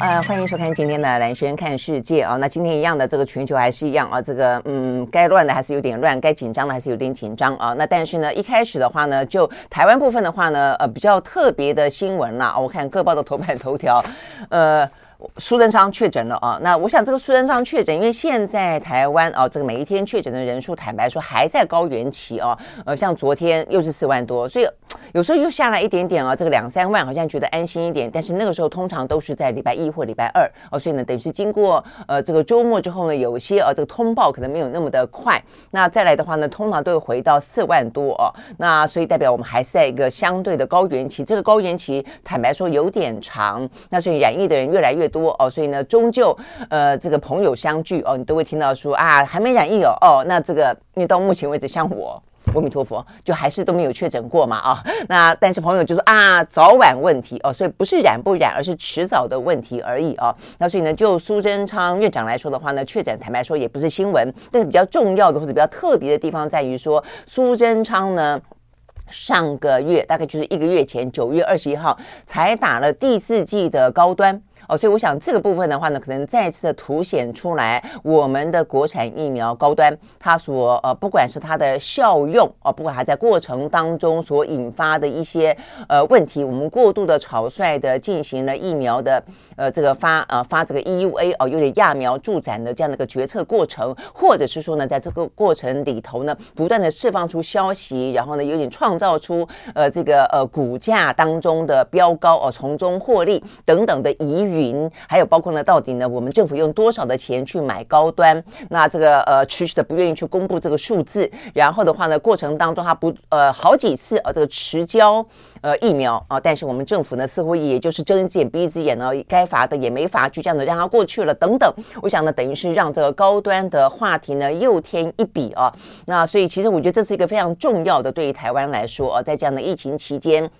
呃，欢迎收看今天的兰轩看世界啊。那今天一样的，这个全球还是一样啊。这个，嗯，该乱的还是有点乱，该紧张的还是有点紧张啊。那但是呢，一开始的话呢，就台湾部分的话呢，呃，比较特别的新闻啦。我看各报的头版头条，呃。苏贞昌确诊了啊，那我想这个苏贞昌确诊，因为现在台湾啊，这个每一天确诊的人数，坦白说还在高原期啊，呃，像昨天又是四万多，所以 有时候又下来一点点啊，这个两三万好像觉得安心一点，但是那个时候通常都是在礼拜一或礼拜二哦，所以呢，等于是经过呃这个周末之后呢，有些呃这个通报可能没有那么的快，那再来的话呢，通常都会回到四万多哦，那所以代表我们还是在一个相对的高原期，这个高原期坦白说有点长，那所以染疫的人越来越多哦，所以呢，终究呃，这个朋友相聚哦，你都会听到说啊，还没染疫哦，哦，那这个因为到目前为止，像我，阿弥陀佛，就还是都没有确诊过嘛啊，那但是朋友就说啊，早晚问题哦，所以不是染不染，而是迟早的问题而已哦。那所以呢，就苏贞昌院长来说的话呢，确诊坦白说也不是新闻，但是比较重要的或者比较特别的地方在于说，苏贞昌呢。上个月大概就是一个月前，九月二十一号才打了第四季的高端。哦，所以我想这个部分的话呢，可能再次的凸显出来我们的国产疫苗高端，它所呃，不管是它的效用哦，不管它在过程当中所引发的一些呃问题，我们过度的草率的进行了疫苗的呃这个发呃发这个 EUA 哦，有点揠苗助长的这样的一个决策过程，或者是说呢，在这个过程里头呢，不断的释放出消息，然后呢，有点创造出呃这个呃股价当中的飙高哦，从中获利等等的疑云。云还有包括呢，到底呢，我们政府用多少的钱去买高端？那这个呃，迟迟的不愿意去公布这个数字。然后的话呢，过程当中他不呃好几次啊，这个迟交呃疫苗啊，但是我们政府呢，似乎也就是睁一只眼闭一只眼呢，该罚的也没罚，就这样子让它过去了等等。我想呢，等于是让这个高端的话题呢又添一笔啊。那所以其实我觉得这是一个非常重要的，对于台湾来说啊，在这样的疫情期间。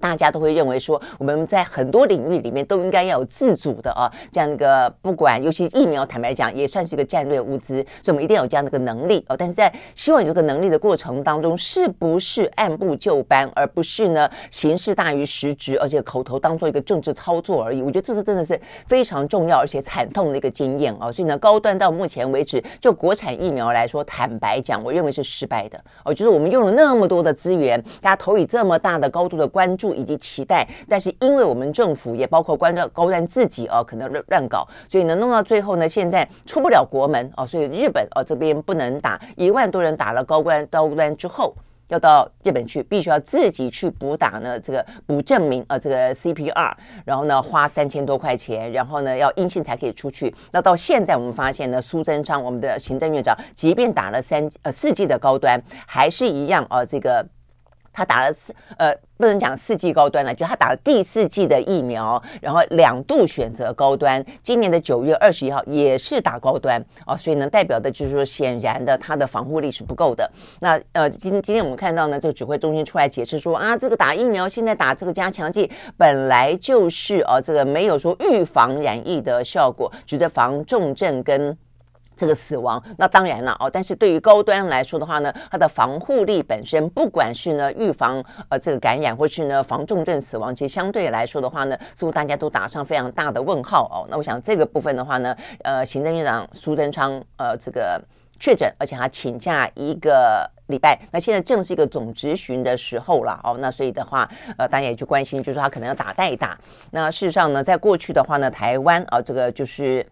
大家都会认为说，我们在很多领域里面都应该要有自主的啊，这样一个不管，尤其疫苗，坦白讲也算是一个战略物资，所以我们一定要有这样的一个能力哦。但是在希望有这个能力的过程当中，是不是按部就班，而不是呢形式大于实质，而且口头当做一个政治操作而已？我觉得这是真的是非常重要而且惨痛的一个经验哦。所以呢，高端到目前为止，就国产疫苗来说，坦白讲，我认为是失败的哦。就是我们用了那么多的资源，大家投以这么大的高度的关注。以及期待，但是因为我们政府也包括关照高端自己哦，可能乱乱搞，所以呢弄到最后呢，现在出不了国门哦，所以日本哦这边不能打，一万多人打了高端高端之后，要到日本去，必须要自己去补打呢这个补证明啊这个 CPR，然后呢花三千多块钱，然后呢要阴性才可以出去。那到现在我们发现呢，苏贞昌我们的行政院长，即便打了三呃四季的高端，还是一样啊这个。他打了四呃，不能讲四季高端了，就他打了第四季的疫苗，然后两度选择高端。今年的九月二十一号也是打高端哦，所以呢，代表的就是说，显然的，他的防护力是不够的。那呃，今今天我们看到呢，这个指挥中心出来解释说啊，这个打疫苗现在打这个加强剂本来就是呃、啊，这个没有说预防染疫的效果，只是防重症跟。这个死亡，那当然了哦。但是对于高端来说的话呢，它的防护力本身，不管是呢预防呃这个感染，或是呢防重症死亡，其实相对来说的话呢，似乎大家都打上非常大的问号哦。那我想这个部分的话呢，呃，行政院长苏贞昌呃这个确诊，而且他请假一个礼拜，那现在正是一个总执询的时候了哦。那所以的话，呃，大家也去关心，就是说他可能要打代打。那事实上呢，在过去的话呢，台湾啊、这个就是。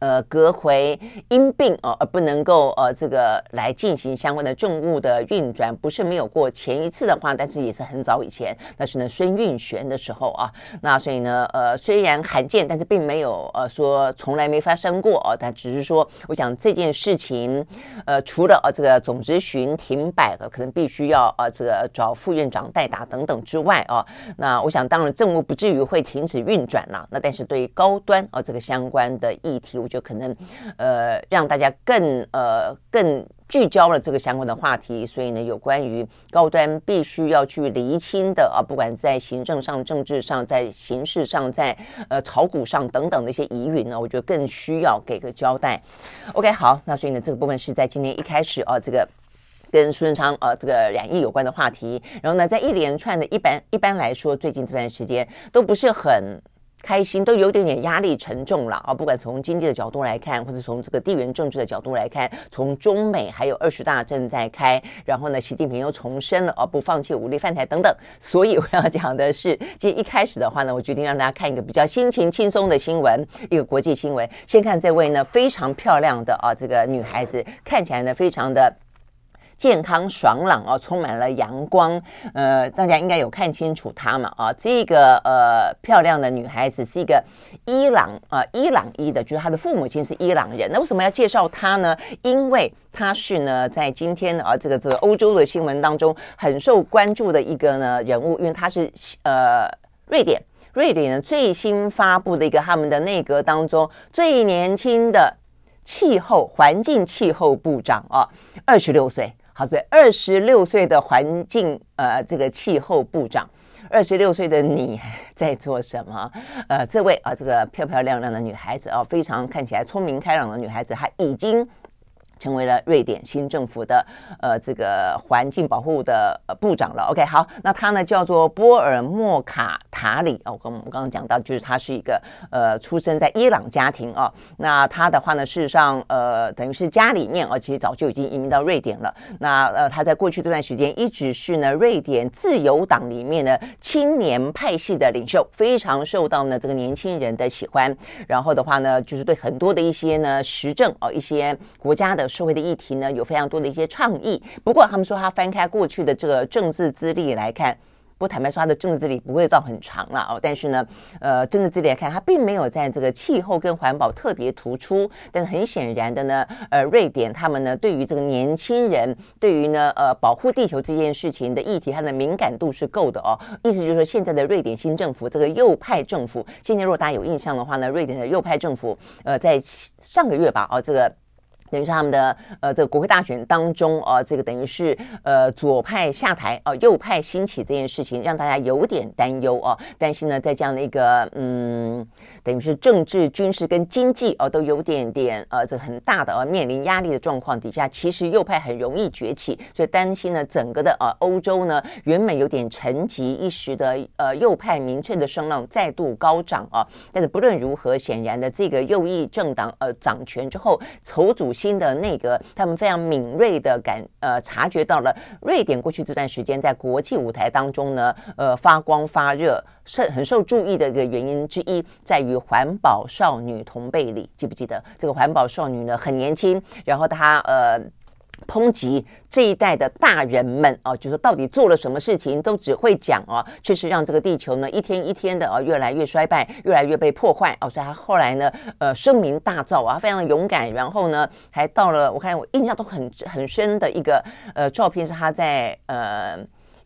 呃，隔回因病哦，而不能够呃，这个来进行相关的政务的运转，不是没有过。前一次的话，但是也是很早以前，那是呢孙运璇的时候啊。那所以呢，呃，虽然罕见，但是并没有呃说从来没发生过哦。但只是说，我想这件事情，呃，除了呃这个总质询停摆的，可能必须要呃这个找副院长代打等等之外啊，那我想当然政务不至于会停止运转了。那但是对于高端啊这个相关的议题，我。就可能呃让大家更呃更。聚焦了这个相关的话题，所以呢，有关于高端必须要去厘清的啊，不管在行政上、政治上、在形式上、在呃炒股上等等的一些疑云呢，我觉得更需要给个交代。OK，好，那所以呢，这个部分是在今天一开始啊，这个跟苏贞昌呃这个染疫有关的话题，然后呢，在一连串的一般一般来说，最近这段时间都不是很。开心都有点点压力沉重了啊！不管从经济的角度来看，或者从这个地缘政治的角度来看，从中美还有二十大正在开，然后呢，习近平又重申了啊，不放弃武力犯台等等。所以我要讲的是，今天一开始的话呢，我决定让大家看一个比较心情轻松的新闻，一个国际新闻。先看这位呢，非常漂亮的啊，这个女孩子看起来呢，非常的。健康爽朗啊，充满了阳光。呃，大家应该有看清楚她嘛？啊，这个呃漂亮的女孩子是一个伊朗啊、呃，伊朗裔的，就是她的父母亲是伊朗人。那为什么要介绍她呢？因为她是呢，在今天啊这个这个欧洲的新闻当中很受关注的一个呢人物，因为她是呃瑞典，瑞典呢最新发布的一个他们的内阁当中最年轻的气候环境气候部长啊，二十六岁。好，所以二十六岁的环境呃，这个气候部长，二十六岁的你在做什么？呃，这位啊，这个漂漂亮亮的女孩子啊，非常看起来聪明开朗的女孩子，她已经。成为了瑞典新政府的呃这个环境保护的呃部长了。OK，好，那他呢叫做波尔莫卡塔里哦，跟我们刚刚讲到，就是他是一个呃出生在伊朗家庭哦。那他的话呢，事实上呃等于是家里面哦，其实早就已经移民到瑞典了。那呃他在过去这段时间一直是呢瑞典自由党里面的青年派系的领袖，非常受到呢这个年轻人的喜欢。然后的话呢，就是对很多的一些呢时政哦一些国家的。社会的议题呢，有非常多的一些倡议。不过，他们说他翻开过去的这个政治资历来看，不坦白说，他的政治资历不会到很长了哦。但是呢，呃，政治资历来看，他并没有在这个气候跟环保特别突出。但是很显然的呢，呃，瑞典他们呢，对于这个年轻人，对于呢，呃，保护地球这件事情的议题，它的敏感度是够的哦。意思就是说，现在的瑞典新政府，这个右派政府，现在如果大家有印象的话呢，瑞典的右派政府，呃，在上个月吧，哦，这个。等于是他们的呃这个国会大选当中啊，这个等于是呃左派下台啊，右派兴起这件事情，让大家有点担忧啊。担心呢，在这样的一个嗯，等于是政治、军事跟经济啊都有点点呃这很大的呃面临压力的状况底下，其实右派很容易崛起，所以担心呢，整个的呃欧洲呢原本有点沉寂一时的呃右派民粹的声浪再度高涨啊。但是不论如何，显然的这个右翼政党呃掌权之后，筹组。新的内阁，他们非常敏锐的感呃察觉到了瑞典过去这段时间在国际舞台当中呢，呃发光发热，是很受注意的一个原因之一，在于环保少女同辈里，记不记得这个环保少女呢？很年轻，然后她呃。抨击这一代的大人们啊，就说到底做了什么事情，都只会讲啊，确实让这个地球呢一天一天的啊越来越衰败，越来越被破坏啊。所以他后来呢，呃，声名大噪啊，非常勇敢。然后呢，还到了我看我印象都很很深的一个呃照片，是他在呃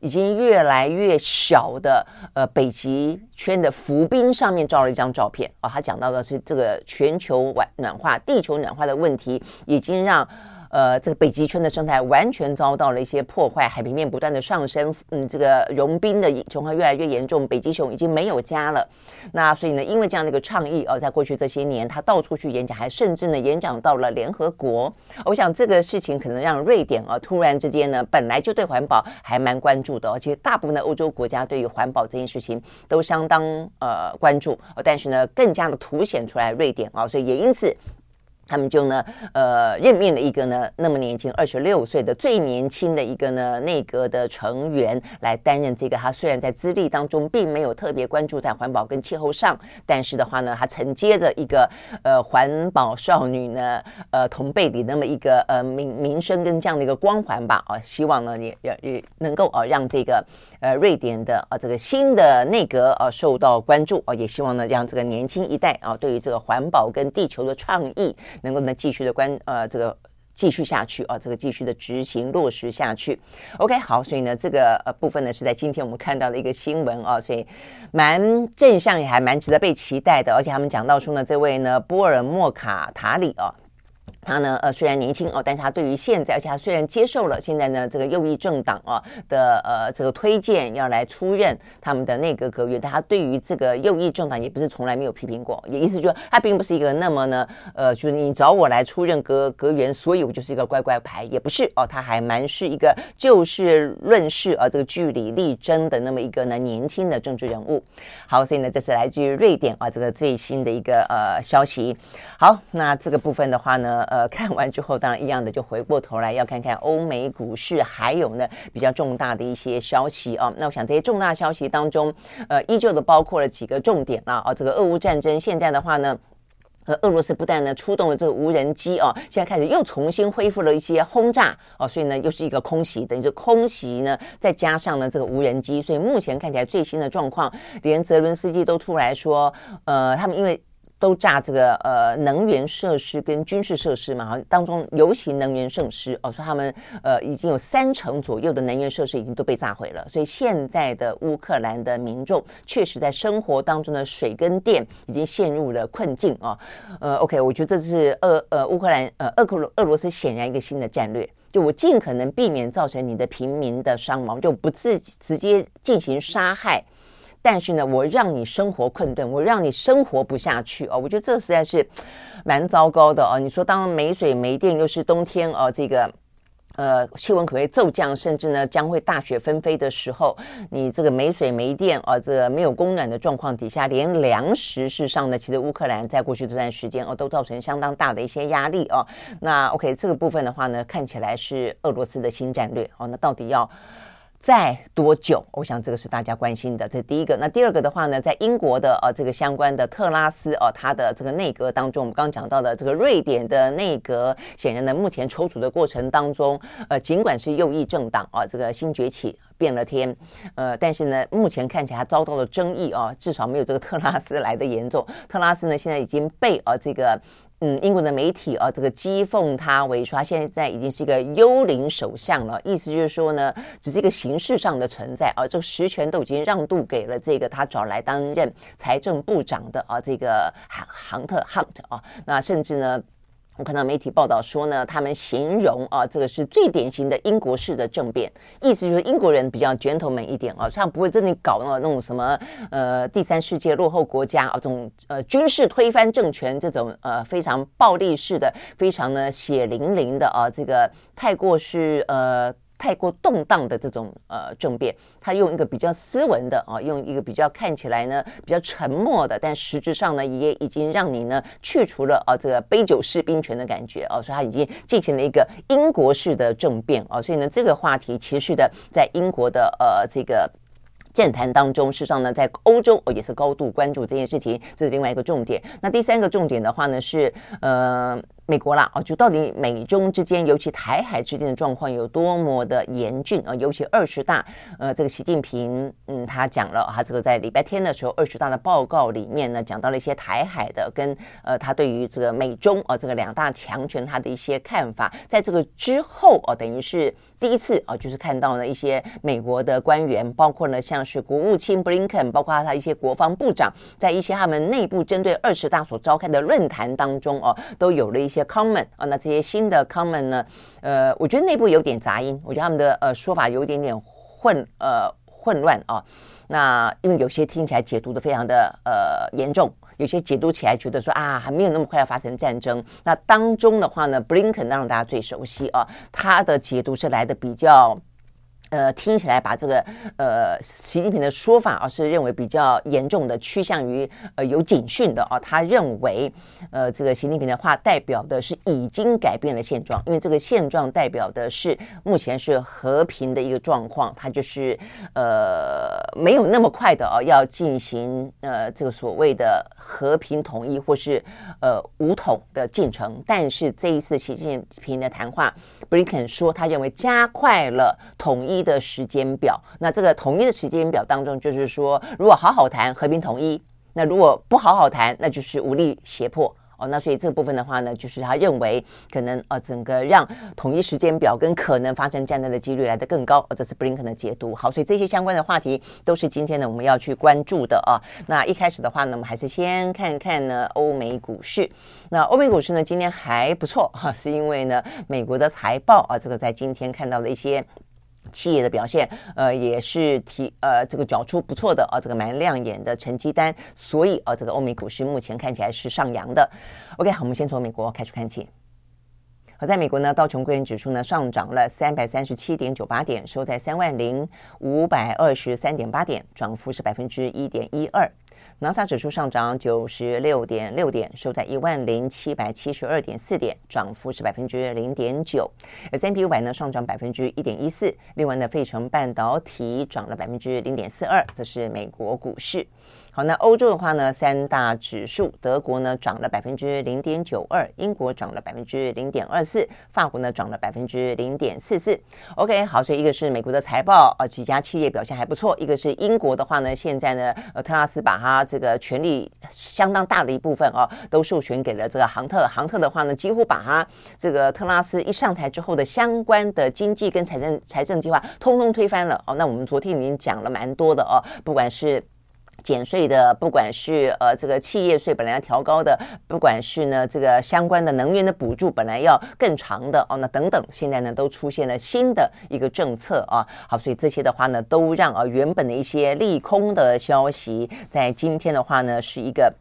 已经越来越小的呃北极圈的浮冰上面照了一张照片啊。他讲到的是这个全球暖暖化、地球暖化的问题，已经让。呃，这个北极圈的生态完全遭到了一些破坏，海平面不断的上升，嗯，这个融冰的情况越来越严重，北极熊已经没有家了。那所以呢，因为这样的一个倡议，呃，在过去这些年，他到处去演讲，还甚至呢演讲到了联合国。我想这个事情可能让瑞典啊，突然之间呢，本来就对环保还蛮关注的，而且大部分的欧洲国家对于环保这件事情都相当呃关注，但是呢，更加的凸显出来瑞典啊，所以也因此。他们就呢，呃，任命了一个呢那么年轻，二十六岁的最年轻的一个呢内阁的成员来担任这个。他虽然在资历当中并没有特别关注在环保跟气候上，但是的话呢，他承接着一个呃环保少女呢，呃同辈里那么一个呃名名声跟这样的一个光环吧。啊，希望呢也也也能够啊让这个呃瑞典的啊这个新的内阁啊受到关注啊，也希望呢让这个年轻一代啊对于这个环保跟地球的倡议。能够呢继续的关呃这个继续下去啊，这个继续的执行落实下去。OK，好，所以呢，这个呃部分呢是在今天我们看到的一个新闻啊，所以蛮正向，也还蛮值得被期待的。而且他们讲到说呢，这位呢波尔莫卡塔里啊。他呢，呃，虽然年轻哦，但是他对于现在，而且他虽然接受了现在呢这个右翼政党啊的呃这个推荐要来出任他们的内阁阁员，但他对于这个右翼政党也不是从来没有批评过，也意思就是他并不是一个那么呢，呃，就是你找我来出任阁阁员，所以我就是一个乖乖牌，也不是哦，他还蛮是一个就事论事啊，这个据理力争的那么一个呢年轻的政治人物。好，所以呢，这是来自于瑞典啊这个最新的一个呃消息。好，那这个部分的话呢。呃看完之后，当然一样的，就回过头来要看看欧美股市，还有呢比较重大的一些消息啊。那我想这些重大消息当中，呃，依旧的包括了几个重点啦。啊，这个俄乌战争现在的话呢，呃，俄罗斯不但呢出动了这个无人机啊，现在开始又重新恢复了一些轰炸哦，所以呢又是一个空袭，等于说空袭呢再加上呢这个无人机，所以目前看起来最新的状况，连泽伦斯基都出来说，呃，他们因为。都炸这个呃能源设施跟军事设施嘛，哈，当中尤其能源设施哦，说他们呃已经有三成左右的能源设施已经都被炸毁了，所以现在的乌克兰的民众确实在生活当中的水跟电已经陷入了困境啊。呃，OK，我觉得这是俄呃乌克兰呃俄克罗俄罗斯显然一个新的战略，就我尽可能避免造成你的平民的伤亡，就不自直接进行杀害。但是呢，我让你生活困顿，我让你生活不下去哦。我觉得这实在是蛮糟糕的哦。你说，当没水没电，又是冬天哦，这个呃气温可会骤降，甚至呢将会大雪纷飞的时候，你这个没水没电哦，这没有供暖的状况底下，连粮食事实上呢，其实乌克兰在过去这段时间哦，都造成相当大的一些压力哦。那 OK，这个部分的话呢，看起来是俄罗斯的新战略哦。那到底要？在多久？我想这个是大家关心的，这是第一个。那第二个的话呢，在英国的呃这个相关的特拉斯哦，他的这个内阁当中，我们刚刚讲到的这个瑞典的内阁，显然呢目前筹组的过程当中，呃，尽管是右翼政党啊，这个新崛起变了天，呃，但是呢，目前看起来遭到了争议啊，至少没有这个特拉斯来的严重。特拉斯呢现在已经被啊这个。嗯，英国的媒体啊，这个讥讽他为说他现在已经是一个幽灵首相了，意思就是说呢，只是一个形式上的存在啊，这个实权都已经让渡给了这个他找来担任财政部长的啊，这个杭杭特 Hunt 啊，那甚至呢。我看到媒体报道说呢，他们形容啊，这个是最典型的英国式的政变，意思就是英国人比较卷土门一点啊，他不会真的搞那种什么呃第三世界落后国家啊这种呃军事推翻政权这种呃非常暴力式的、非常呢血淋淋的啊，这个太过是呃。太过动荡的这种呃政变，他用一个比较斯文的啊，用一个比较看起来呢比较沉默的，但实质上呢也已经让你呢去除了啊这个杯酒释兵权的感觉啊，所以他已经进行了一个英国式的政变啊，所以呢这个话题持续的在英国的呃这个政坛当中，事实上呢在欧洲哦也是高度关注这件事情，这是另外一个重点。那第三个重点的话呢是呃。美国啦，啊，就到底美中之间，尤其台海之间的状况有多么的严峻啊？尤其二十大，呃，这个习近平，嗯，他讲了，他这个在礼拜天的时候，二十大的报告里面呢，讲到了一些台海的跟呃，他对于这个美中啊，这个两大强权他的一些看法。在这个之后啊，等于是第一次啊，就是看到了一些美国的官员，包括呢像是国务卿布林肯，包括他一些国防部长，在一些他们内部针对二十大所召开的论坛当中哦，都有了一些。一些 comment 啊，那这些新的 comment 呢？呃，我觉得内部有点杂音，我觉得他们的呃说法有一点点混呃混乱啊。那因为有些听起来解读的非常的呃严重，有些解读起来觉得说啊还没有那么快要发生战争。那当中的话呢，，Blinken 让大家最熟悉啊，他的解读是来的比较。呃，听起来把这个呃习近平的说法啊，是认为比较严重的，趋向于呃有警讯的啊。他认为，呃，这个习近平的话代表的是已经改变了现状，因为这个现状代表的是目前是和平的一个状况，他就是呃没有那么快的啊要进行呃这个所谓的和平统一或是呃武统的进程。但是这一次习近平的谈话，布林肯说他认为加快了统一。的时间表，那这个统一的时间表当中，就是说，如果好好谈和平统一，那如果不好好谈，那就是武力胁迫哦，那所以这部分的话呢，就是他认为可能呃整个让统一时间表跟可能发生战争的几率来得更高，这是布林肯的解读。好，所以这些相关的话题都是今天呢我们要去关注的啊。那一开始的话呢，我们还是先看看呢欧美股市。那欧美股市呢今天还不错哈，是因为呢美国的财报啊，这个在今天看到了一些。企业的表现，呃，也是提呃这个缴出不错的啊，这个蛮亮眼的成绩单，所以啊，这个欧美股市目前看起来是上扬的。OK，好，我们先从美国开始看起。好，在美国呢，道琼工业指数呢上涨了三百三十七点九八点，收在三万零五百二十三点八点，涨幅是百分之一点一二。纳斯指数上涨九十六点六点，收在一万零七百七十二点四点，涨幅是百分之零点九。S&P 五百呢上涨百分之一点一四，另外呢，费城半导体涨了百分之零点四二，这是美国股市。好，那欧洲的话呢，三大指数，德国呢涨了百分之零点九二，英国涨了百分之零点二四，法国呢涨了百分之零点四四。OK，好，所以一个是美国的财报，呃，几家企业表现还不错；一个是英国的话呢，现在呢，呃，特拉斯把它这个权力相当大的一部分哦，都授权给了这个杭特，杭特的话呢，几乎把它这个特拉斯一上台之后的相关的经济跟财政财政计划通通推翻了哦。那我们昨天已经讲了蛮多的哦，不管是。减税的，不管是呃这个企业税本来要调高的，不管是呢这个相关的能源的补助本来要更长的哦，那等等，现在呢都出现了新的一个政策啊。好，所以这些的话呢，都让啊原本的一些利空的消息，在今天的话呢是一个。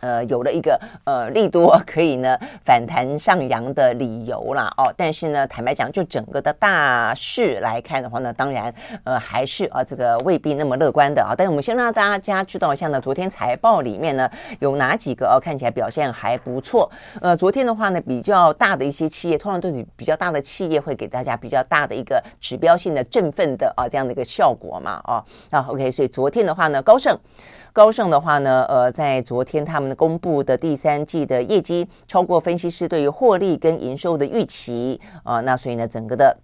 呃，有了一个呃利多可以呢反弹上扬的理由啦哦，但是呢，坦白讲，就整个的大势来看的话呢，当然呃还是啊这个未必那么乐观的啊。但是我们先让大家知道一下呢，昨天财报里面呢有哪几个哦看起来表现还不错。呃，昨天的话呢，比较大的一些企业，通常都是比较大的企业会给大家比较大的一个指标性的振奋的啊这样的一个效果嘛哦。那 OK，所以昨天的话呢，高盛。高盛的话呢，呃，在昨天他们公布的第三季的业绩超过分析师对于获利跟营收的预期啊，呃，那所以呢，整个的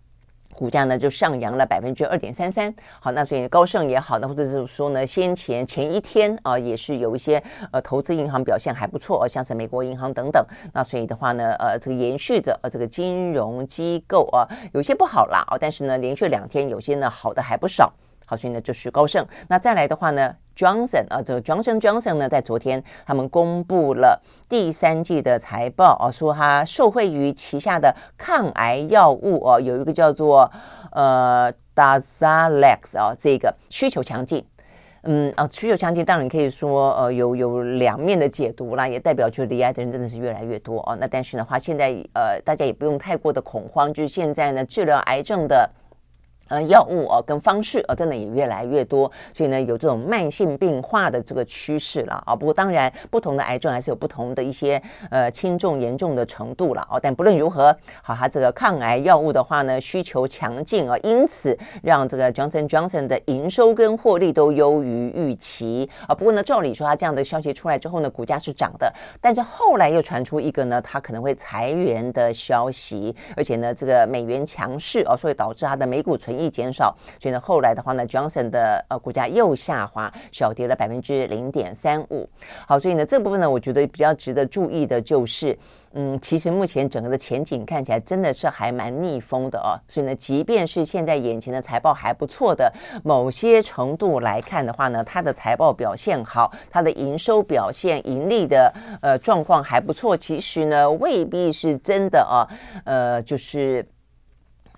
股价呢就上扬了百分之二点三三。好，那所以高盛也好，那或者是说呢，先前前一天啊，也是有一些呃投资银行表现还不错，像是美国银行等等。那所以的话呢，呃，这个延续着呃这个金融机构啊，有些不好啦，哦，但是呢，连续两天有些呢好的还不少。好，所以呢就是高盛。那再来的话呢，Johnson 啊，这个 Johnson Johnson 呢，在昨天他们公布了第三季的财报啊，说它受惠于旗下的抗癌药物哦，有一个叫做呃 Dazalex 啊，这个需求强劲。嗯啊，需求强劲，当然你可以说呃有有两面的解读啦，也代表就离癌的人真的是越来越多哦。那但是的话，现在呃大家也不用太过的恐慌，就是现在呢治疗癌症的。呃，药物哦，跟方式哦，真的也越来越多，所以呢，有这种慢性病化的这个趋势了啊。不过当然，不同的癌症还是有不同的一些呃轻重严重的程度了哦。但不论如何，好，它这个抗癌药物的话呢，需求强劲啊，因此让这个 Johnson Johnson 的营收跟获利都优于预期啊。不过呢，照理说它这样的消息出来之后呢，股价是涨的，但是后来又传出一个呢，它可能会裁员的消息，而且呢，这个美元强势哦，所以导致它的美股存易减少，所以呢，后来的话呢，Johnson 的呃股价又下滑，小跌了百分之零点三五。好，所以呢，这部分呢，我觉得比较值得注意的就是，嗯，其实目前整个的前景看起来真的是还蛮逆风的哦。所以呢，即便是现在眼前的财报还不错的某些程度来看的话呢，它的财报表现好，它的营收表现、盈利的呃状况还不错，其实呢，未必是真的哦，呃，就是。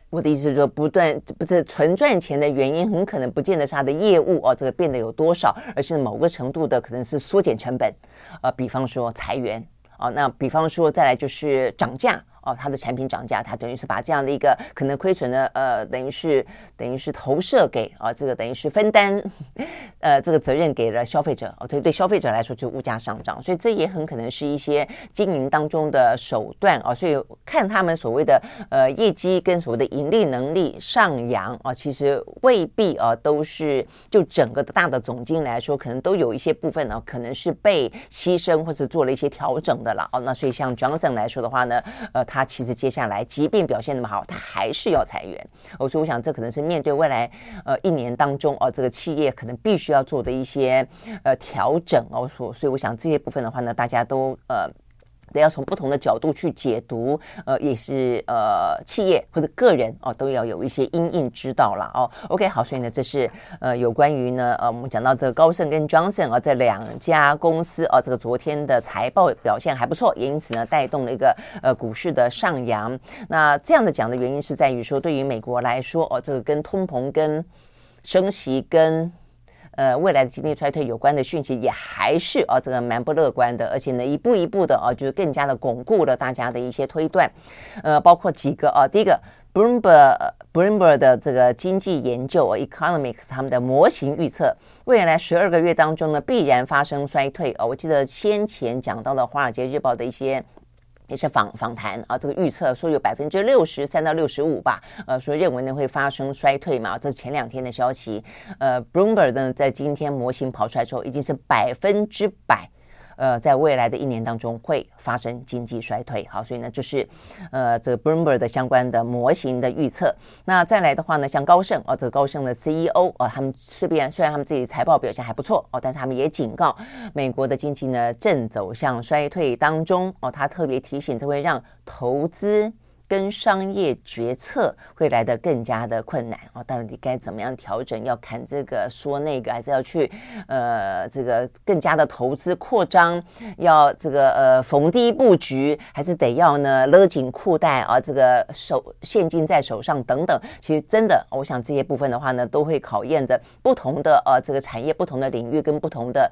我的意思是说，不断不是纯赚钱的原因，很可能不见得是它的业务哦，这个变得有多少，而是某个程度的可能是缩减成本，啊，比方说裁员啊，那比方说再来就是涨价。哦，它的产品涨价，它等于是把这样的一个可能亏损的，呃，等于是等于是投射给啊，这个等于是分担，呃，这个责任给了消费者。哦，对，对，消费者来说就物价上涨，所以这也很可能是一些经营当中的手段啊。所以看他们所谓的呃业绩跟所谓的盈利能力上扬啊，其实未必啊都是就整个的大的总经来说，可能都有一些部分呢，可能是被牺牲或者做了一些调整的了。哦，那所以像 Johnson 来说的话呢，呃，他他其实接下来，即便表现那么好，他还是要裁员。我说我想，这可能是面对未来呃一年当中哦，这个企业可能必须要做的一些呃调整哦。所所以，我想这些部分的话呢，大家都呃得要从不同的角度去解读，呃，也是呃，企业或者个人哦，都要有一些因应之道了哦。OK，好，所以呢，这是呃有关于呢，呃，我们讲到这个高盛跟 Johnson 啊这两家公司啊，这个昨天的财报表现还不错，也因此呢带动了一个呃股市的上扬。那这样的讲的原因是在于说，对于美国来说哦，这个跟通膨、跟升息、跟呃，未来的经济衰退有关的讯息也还是啊，这个蛮不乐观的，而且呢，一步一步的啊，就是更加的巩固了大家的一些推断。呃，包括几个啊，第一个，Bloomberg Bloomberg 的这个经济研究 Economics 他们的模型预测，未来十二个月当中呢，必然发生衰退啊。我记得先前讲到的《华尔街日报》的一些。也是访访谈啊，这个预测说有百分之六十三到六十五吧，呃，说认为呢会发生衰退嘛，这是前两天的消息。呃，Bloomberg 呢在今天模型跑出来之后，已经是百分之百。呃，在未来的一年当中会发生经济衰退，好，所以呢，就是呃这个 Bloomberg 的相关的模型的预测。那再来的话呢，像高盛哦，这个高盛的 CEO 哦，他们虽然虽然他们自己财报表现还不错哦，但是他们也警告美国的经济呢正走向衰退当中哦，他特别提醒这会让投资。跟商业决策会来得更加的困难哦，到底该怎么样调整？要砍这个说那个，还是要去呃这个更加的投资扩张？要这个呃逢低布局，还是得要呢勒紧裤带啊？这个手现金在手上等等。其实真的，我想这些部分的话呢，都会考验着不同的呃这个产业、不同的领域跟不同的。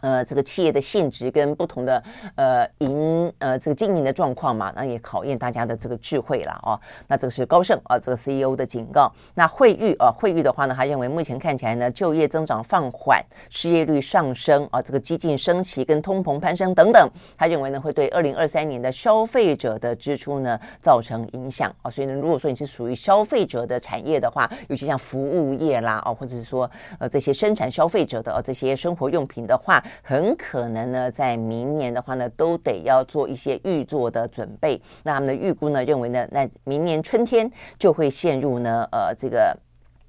呃，这个企业的性质跟不同的呃营呃这个经营的状况嘛，那也考验大家的这个智慧了哦。那这个是高盛啊，这个 CEO 的警告。那惠誉啊，惠誉的话呢，他认为目前看起来呢，就业增长放缓，失业率上升啊，这个激进升息跟通膨攀升等等，他认为呢会对二零二三年的消费者的支出呢造成影响啊。所以呢，如果说你是属于消费者的产业的话，尤其像服务业啦哦，或者是说呃这些生产消费者的这些生活用品的话。很可能呢，在明年的话呢，都得要做一些预做的准备。那他们的预估呢，认为呢，那明年春天就会陷入呢，呃，这个。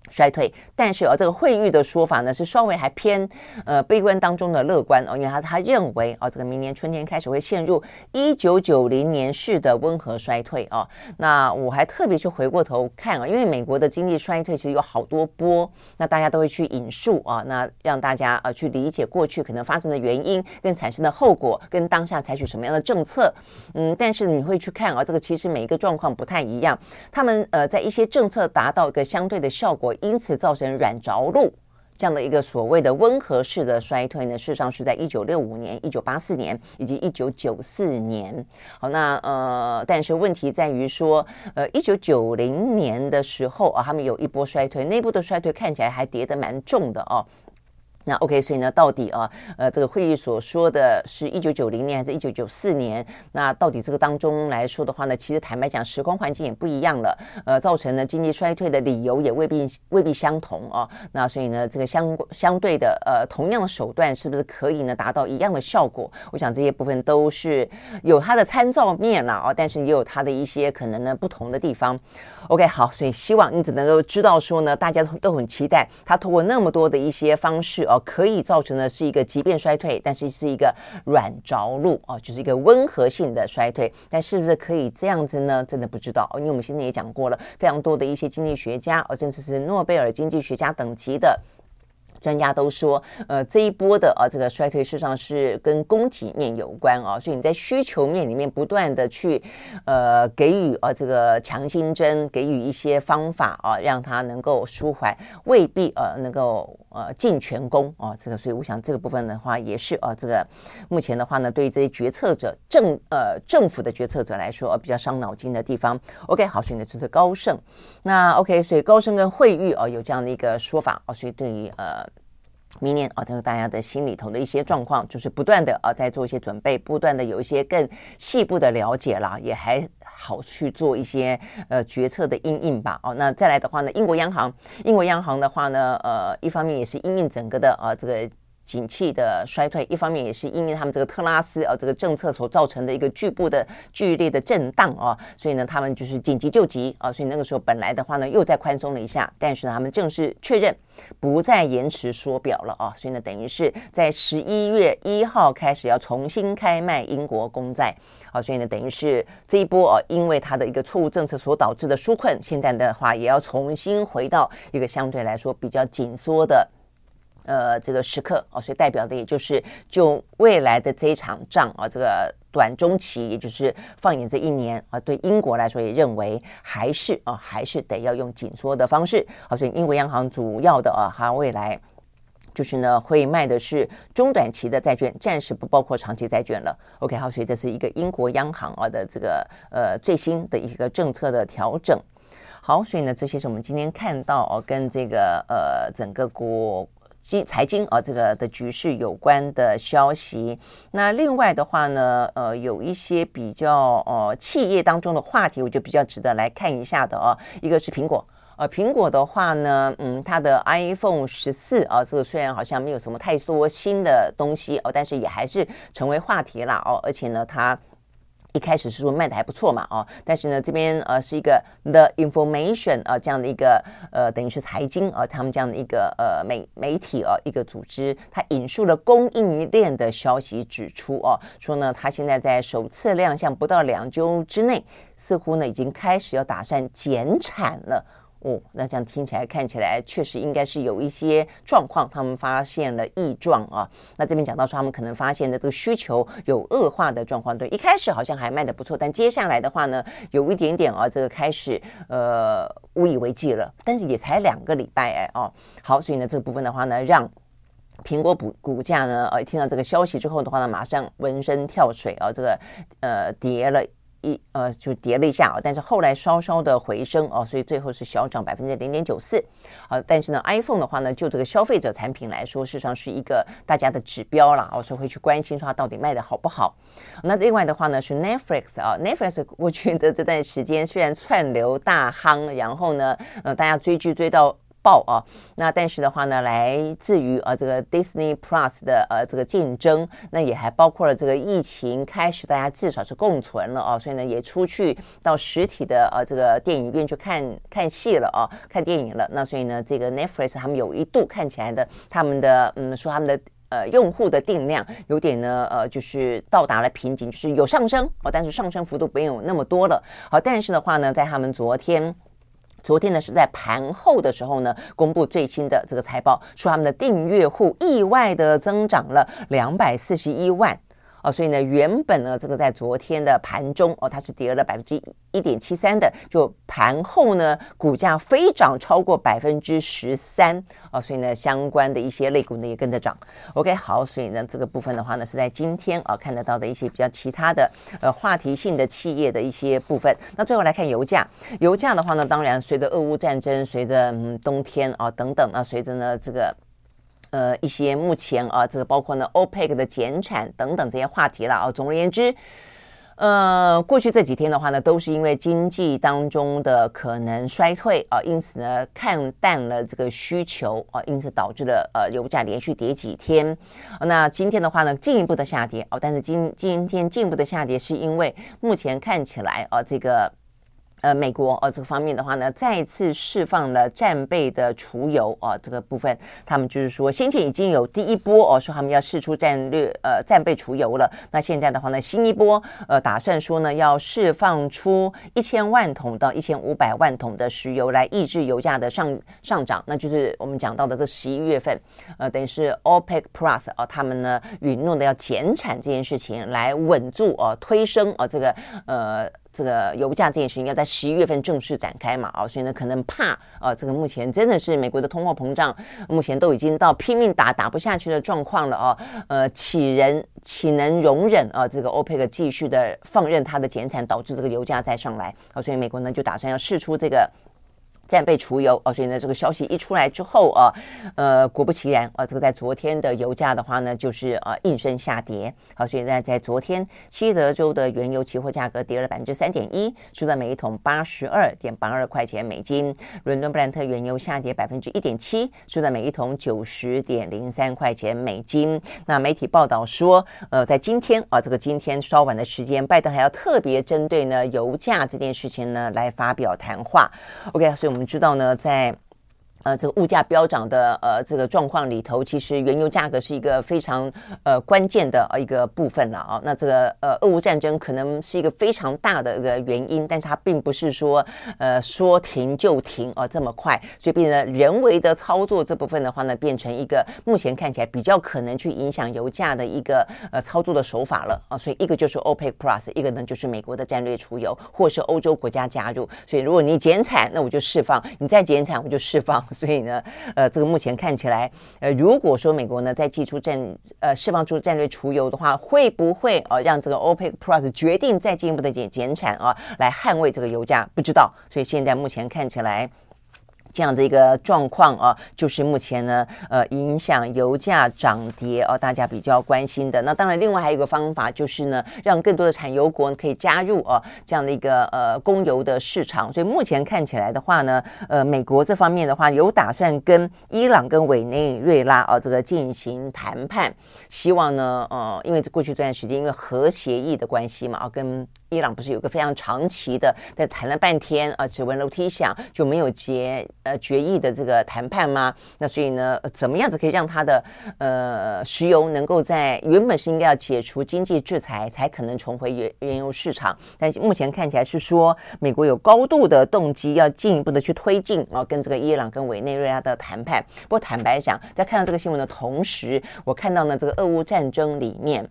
衰退，但是啊，这个惠誉的说法呢是稍微还偏呃悲观当中的乐观哦，因为他他认为啊，这个明年春天开始会陷入一九九零年式的温和衰退哦。那我还特别去回过头看啊，因为美国的经济衰退其实有好多波，那大家都会去引述啊，那让大家啊去理解过去可能发生的原因跟产生的后果，跟当下采取什么样的政策。嗯，但是你会去看啊，这个其实每一个状况不太一样，他们呃在一些政策达到一个相对的效果。因此造成软着陆这样的一个所谓的温和式的衰退呢，事实上是在一九六五年、一九八四年以及一九九四年。好，那呃，但是问题在于说，呃，一九九零年的时候啊，他们有一波衰退，内部的衰退看起来还跌得蛮重的哦。那 OK，所以呢，到底啊，呃，这个会议所说的是一九九零年还是一九九四年？那到底这个当中来说的话呢，其实坦白讲，时空环境也不一样了，呃，造成呢经济衰退的理由也未必未必相同啊。那所以呢，这个相相对的呃，同样的手段是不是可以呢达到一样的效果？我想这些部分都是有它的参照面了啊，但是也有它的一些可能呢不同的地方。OK，好，所以希望你只能够知道说呢，大家都都很期待他通过那么多的一些方式哦。可以造成的是一个即便衰退，但是是一个软着陆哦，就是一个温和性的衰退。但是不是可以这样子呢？真的不知道，因为我们现在也讲过了，非常多的一些经济学家，哦，甚至是诺贝尔经济学家等级的。专家都说，呃，这一波的啊，这个衰退事实上是跟供给面有关啊，所以你在需求面里面不断的去，呃，给予啊这个强心针，给予一些方法啊，让它能够舒缓，未必呃能够呃尽全功啊。这个，所以我想这个部分的话，也是啊，这个目前的话呢，对于这些决策者政呃政府的决策者来说，呃，比较伤脑筋的地方。OK，好，所以呢，这是高盛。那 OK，所以高盛跟惠誉啊有这样的一个说法啊，所以对于呃。明年啊，这是大家的心里头的一些状况，就是不断的啊，在做一些准备，不断的有一些更细部的了解啦，也还好去做一些呃决策的应应吧。哦，那再来的话呢，英国央行，英国央行的话呢，呃，一方面也是应应整个的啊这个。景气的衰退，一方面也是因为他们这个特拉斯啊这个政策所造成的一个局部的剧烈的震荡啊，所以呢，他们就是紧急救急啊，所以那个时候本来的话呢，又再宽松了一下，但是呢，他们正式确认不再延迟缩表了啊，所以呢，等于是在十一月一号开始要重新开卖英国公债。好，所以呢，等于是这一波哦，因为它的一个错误政策所导致的纾困，现在的话也要重新回到一个相对来说比较紧缩的呃这个时刻哦，所以代表的也就是就未来的这一场仗啊，这个短中期，也就是放眼这一年啊，对英国来说也认为还是啊还是得要用紧缩的方式。好，所以英国央行主要的啊，它未来。就是呢，会卖的是中短期的债券，暂时不包括长期债券了。OK，好，所以这是一个英国央行啊的这个呃最新的一个政策的调整。好，所以呢，这些是我们今天看到哦，跟这个呃整个国经财经啊这个的局势有关的消息。那另外的话呢，呃，有一些比较呃企业当中的话题，我觉得比较值得来看一下的哦。一个是苹果。呃，苹果的话呢，嗯，它的 iPhone 十四啊，这个虽然好像没有什么太多新的东西哦，但是也还是成为话题了哦。而且呢，它一开始是说卖的还不错嘛哦，但是呢，这边呃是一个 The Information 啊这样的一个呃等于是财经啊他们这样的一个呃媒媒体啊一个组织，它引述了供应链的消息指出哦，说呢，它现在在首次亮相不到两周之内，似乎呢已经开始要打算减产了。哦，那这样听起来看起来确实应该是有一些状况，他们发现了异状啊。那这边讲到说，他们可能发现的这个需求有恶化的状况。对，一开始好像还卖的不错，但接下来的话呢，有一点点啊，这个开始呃无以为继了。但是也才两个礼拜哎哦，好，所以呢这个部分的话呢，让苹果股股价呢，呃，听到这个消息之后的话呢，马上闻声跳水啊，这个呃跌了。一呃就跌了一下啊，但是后来稍稍的回升哦，所以最后是小涨百分之零点九四。啊，但是呢，iPhone 的话呢，就这个消费者产品来说，事实上是一个大家的指标了哦，所以会去关心说它到底卖的好不好。那另外的话呢，是 Netflix 啊，Netflix 过去的这段时间虽然串流大夯，然后呢，呃，大家追剧追到。报啊，那但是的话呢，来自于呃这个 Disney Plus 的呃这个竞争，那也还包括了这个疫情开始，大家至少是共存了啊，所以呢也出去到实体的呃这个电影院去看看戏了啊，看电影了。那所以呢，这个 Netflix 他们有一度看起来的他们的嗯说他们的呃用户的定量有点呢呃就是到达了瓶颈，就是有上升哦，但是上升幅度没有那么多了。好，但是的话呢，在他们昨天。昨天呢是在盘后的时候呢，公布最新的这个财报，说他们的订阅户意外的增长了两百四十一万。哦，所以呢，原本呢，这个在昨天的盘中哦，它是跌了百分之一点七三的，就盘后呢，股价飞涨超过百分之十三哦，所以呢，相关的一些类股呢也跟着涨。OK，好，所以呢，这个部分的话呢，是在今天啊看得到的一些比较其他的呃话题性的企业的一些部分。那最后来看油价，油价的话呢，当然随着俄乌战争，随着嗯冬天啊等等啊，随着呢这个。呃，一些目前啊，这个包括呢，OPEC 的减产等等这些话题了啊。总而言之，呃，过去这几天的话呢，都是因为经济当中的可能衰退啊，因此呢，看淡了这个需求啊，因此导致了呃油价连续跌几天。那今天的话呢，进一步的下跌哦，但是今今天进一步的下跌是因为目前看起来啊，这个。呃，美国呃这个方面的话呢，再次释放了战备的储油啊，这个部分他们就是说，先前已经有第一波哦，说他们要试出战略呃战备储油了。那现在的话呢，新一波呃打算说呢，要释放出一千万桶到一千五百万桶的石油来抑制油价的上上涨。那就是我们讲到的这十一月份，呃，等于是 OPEC Plus 啊，他们呢允诺的要减产这件事情来稳住哦、推升啊这个呃。这个油价这件事情要在十一月份正式展开嘛？啊，所以呢，可能怕啊，这个目前真的是美国的通货膨胀，目前都已经到拼命打打不下去的状况了啊。呃，岂人岂能容忍啊？这个欧佩克继续的放任它的减产，导致这个油价再上来啊？所以美国呢就打算要试出这个战备除油哦，所以呢，这个消息一出来之后啊，呃，果不其然啊，这个在昨天的油价的话呢，就是呃、应声下跌。好，所以呢，在昨天西德州的原油期货价格跌了百分之三点一，收在每一桶八十二点八二块钱美金。伦敦布兰特原油下跌百分之一点七，收在每一桶九十点零三块钱美金。那媒体报道说，呃，在今天啊，这个今天稍晚的时间，拜登还要特别针对呢油价这件事情呢来发表谈话。OK，所以我们。我们知道呢，在呃，这个物价飙涨的呃这个状况里头，其实原油价格是一个非常呃关键的一个部分了啊。那这个呃俄乌战争可能是一个非常大的一个原因，但是它并不是说呃说停就停啊这么快，所以变成人为的操作这部分的话呢，变成一个目前看起来比较可能去影响油价的一个呃操作的手法了啊。所以一个就是 OPEC Plus，一个呢就是美国的战略储油，或是欧洲国家加入。所以如果你减产，那我就释放；你再减产，我就释放。所以呢，呃，这个目前看起来，呃，如果说美国呢再祭出战呃释放出战略储油的话，会不会呃让这个 OPEC Plus 决定再进一步的减减产啊，来捍卫这个油价？不知道。所以现在目前看起来。这样的一个状况啊，就是目前呢，呃，影响油价涨跌啊，大家比较关心的。那当然，另外还有一个方法，就是呢，让更多的产油国可以加入啊这样的一个呃供油的市场。所以目前看起来的话呢，呃，美国这方面的话有打算跟伊朗跟委内瑞拉啊这个进行谈判，希望呢，呃，因为过去这段时间因为核协议的关系嘛，啊，跟伊朗不是有个非常长期的在谈了半天啊，只闻楼梯响就没有结。呃，决议的这个谈判吗？那所以呢，怎么样子可以让它的呃石油能够在原本是应该要解除经济制裁才可能重回原原油市场？但是目前看起来是说，美国有高度的动机要进一步的去推进啊，跟这个伊朗跟委内瑞拉的谈判。不过坦白讲，在看到这个新闻的同时，我看到呢，这个俄乌战争里面，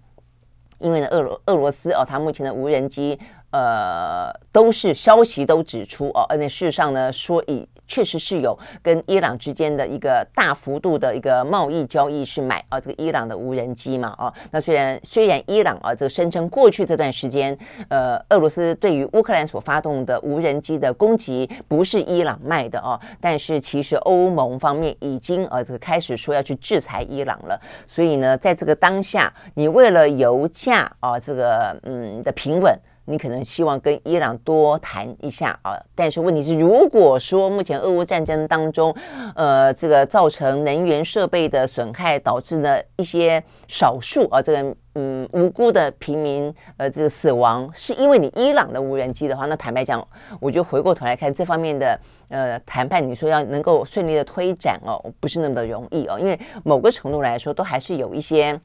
因为呢，俄罗俄罗斯哦，它目前的无人机呃都是消息都指出哦，而且事实上呢，说以。确实是有跟伊朗之间的一个大幅度的一个贸易交易，是买啊这个伊朗的无人机嘛啊。那虽然虽然伊朗啊这个声称过去这段时间，呃，俄罗斯对于乌克兰所发动的无人机的攻击不是伊朗卖的啊，但是其实欧盟方面已经啊这个开始说要去制裁伊朗了。所以呢，在这个当下，你为了油价啊这个嗯的平稳。你可能希望跟伊朗多谈一下啊，但是问题是，如果说目前俄乌战争当中，呃，这个造成能源设备的损害，导致呢一些少数啊，这个嗯无辜的平民呃这个死亡，是因为你伊朗的无人机的话，那坦白讲，我就回过头来看这方面的呃谈判，你说要能够顺利的推展哦，不是那么的容易哦，因为某个程度来说，都还是有一些。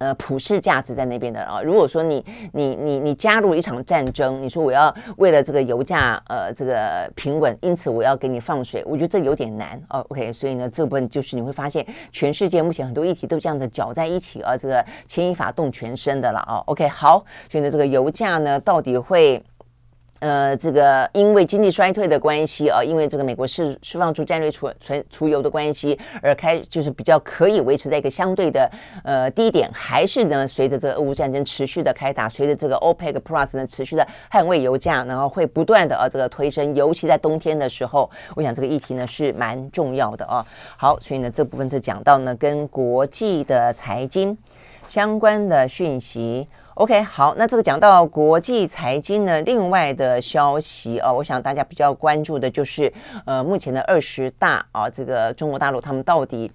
呃，普世价值在那边的啊。如果说你你你你加入一场战争，你说我要为了这个油价呃这个平稳，因此我要给你放水，我觉得这有点难哦。OK，所以呢，这部分就是你会发现，全世界目前很多议题都这样子搅在一起啊，这个牵一发动全身的了啊。OK，好，所以呢，这个油价呢到底会？呃，这个因为经济衰退的关系啊，因为这个美国释释放出战略储存储油的关系，而开就是比较可以维持在一个相对的呃低点，还是呢随着这个俄乌战争持续的开打，随着这个 OPEC Plus 呢持续的捍卫油价，然后会不断的啊这个推升，尤其在冬天的时候，我想这个议题呢是蛮重要的啊。好，所以呢这部分是讲到呢跟国际的财经相关的讯息。OK，好，那这个讲到国际财经呢，另外的消息啊，我想大家比较关注的就是，呃，目前的二十大啊，这个中国大陆他们到底。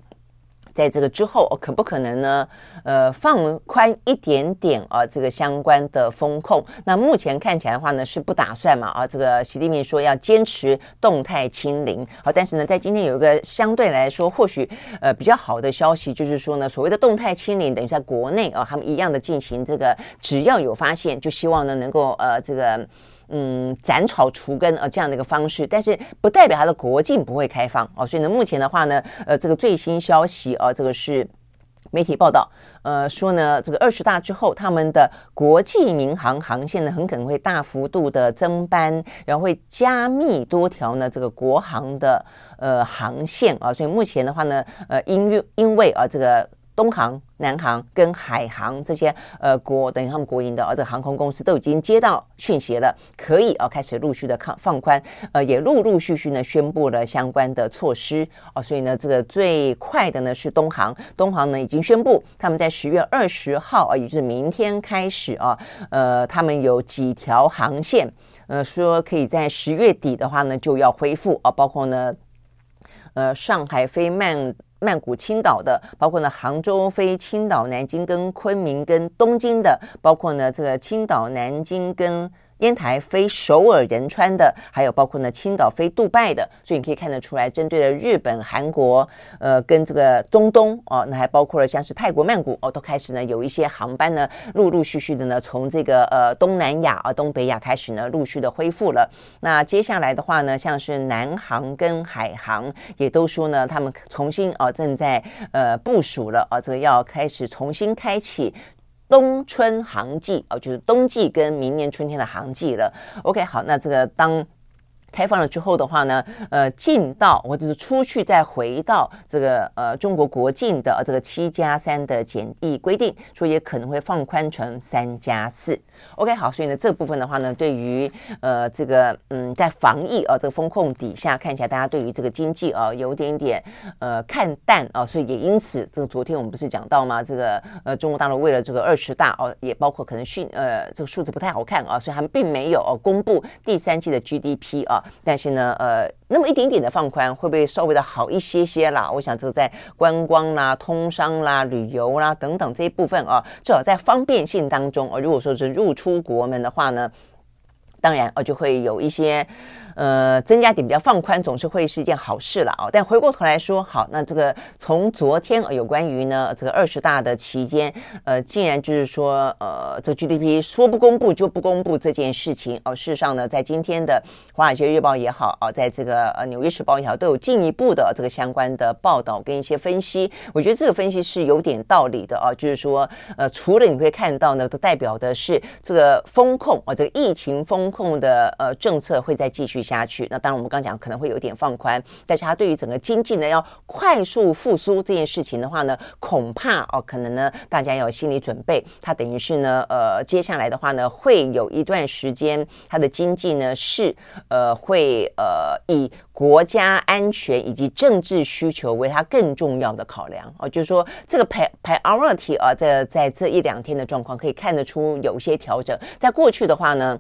在这个之后，可不可能呢？呃，放宽一点点啊，这个相关的风控。那目前看起来的话呢，是不打算嘛啊。这个习近平说要坚持动态清零。好，但是呢，在今天有一个相对来说或许呃比较好的消息，就是说呢，所谓的动态清零，等于在国内啊，他们一样的进行这个，只要有发现，就希望呢能够呃这个。嗯，斩草除根啊，这样的一个方式，但是不代表它的国境不会开放哦。所以呢，目前的话呢，呃，这个最新消息啊，这个是媒体报道，呃，说呢，这个二十大之后，他们的国际民航航线呢，很可能会大幅度的增班，然后会加密多条呢这个国航的呃航线啊。所以目前的话呢，呃，因为因为啊这个。东航、南航跟海航这些呃国等于他们国营的呃这航空公司都已经接到讯息了，可以哦开始陆续的放放宽，呃也陆陆续续呢宣布了相关的措施哦，所以呢这个最快的呢是东航，东航呢已经宣布他们在十月二十号啊，也就是明天开始啊，呃他们有几条航线，呃说可以在十月底的话呢就要恢复啊，包括呢呃上海飞曼。曼谷、青岛的，包括呢杭州飞青岛、南京跟昆明跟东京的，包括呢这个青岛、南京跟。烟台飞首尔、仁川的，还有包括呢青岛飞杜拜的，所以你可以看得出来，针对了日本、韩国，呃，跟这个中东哦，那还包括了像是泰国曼谷哦，都开始呢有一些航班呢，陆陆续续的呢从这个呃东南亚啊、东北亚开始呢陆续的恢复了。那接下来的话呢，像是南航跟海航也都说呢，他们重新啊正在呃部署了啊，这个要开始重新开启。冬春航季哦，就是冬季跟明年春天的航季了。OK，好，那这个当。开放了之后的话呢，呃，进到或者是出去再回到这个呃中国国境的这个七加三的检疫规定，所以也可能会放宽成三加四。OK，好，所以呢这部分的话呢，对于呃这个嗯在防疫啊这个风控底下，看起来大家对于这个经济啊有点点呃看淡啊，所以也因此这个昨天我们不是讲到吗？这个呃中国大陆为了这个二十大哦，也包括可能讯呃这个数字不太好看啊，所以他们并没有公布第三季的 GDP 啊。但是呢，呃，那么一点点的放宽，会不会稍微的好一些些啦？我想这个在观光啦、通商啦、旅游啦等等这一部分啊，至少在方便性当中啊，如果说是入出国门的话呢，当然哦，就会有一些。呃，增加点比较放宽，总是会是一件好事了啊。但回过头来说，好，那这个从昨天有关于呢这个二十大的期间，呃，竟然就是说，呃，这 GDP 说不公布就不公布这件事情哦。事实上呢，在今天的《华尔街日报》也好啊，在这个呃《纽约时报》也好，都有进一步的这个相关的报道跟一些分析。我觉得这个分析是有点道理的啊，就是说，呃，除了你会看到呢，都代表的是这个风控啊，这个疫情风控的呃政策会再继续下去，那当然我们刚讲可能会有点放宽，但是它对于整个经济呢要快速复苏这件事情的话呢，恐怕哦可能呢大家要有心理准备，它等于是呢呃接下来的话呢会有一段时间它的经济呢是呃会呃以国家安全以及政治需求为它更重要的考量哦，就是说这个 priority 啊在在这一两天的状况可以看得出有些调整，在过去的话呢。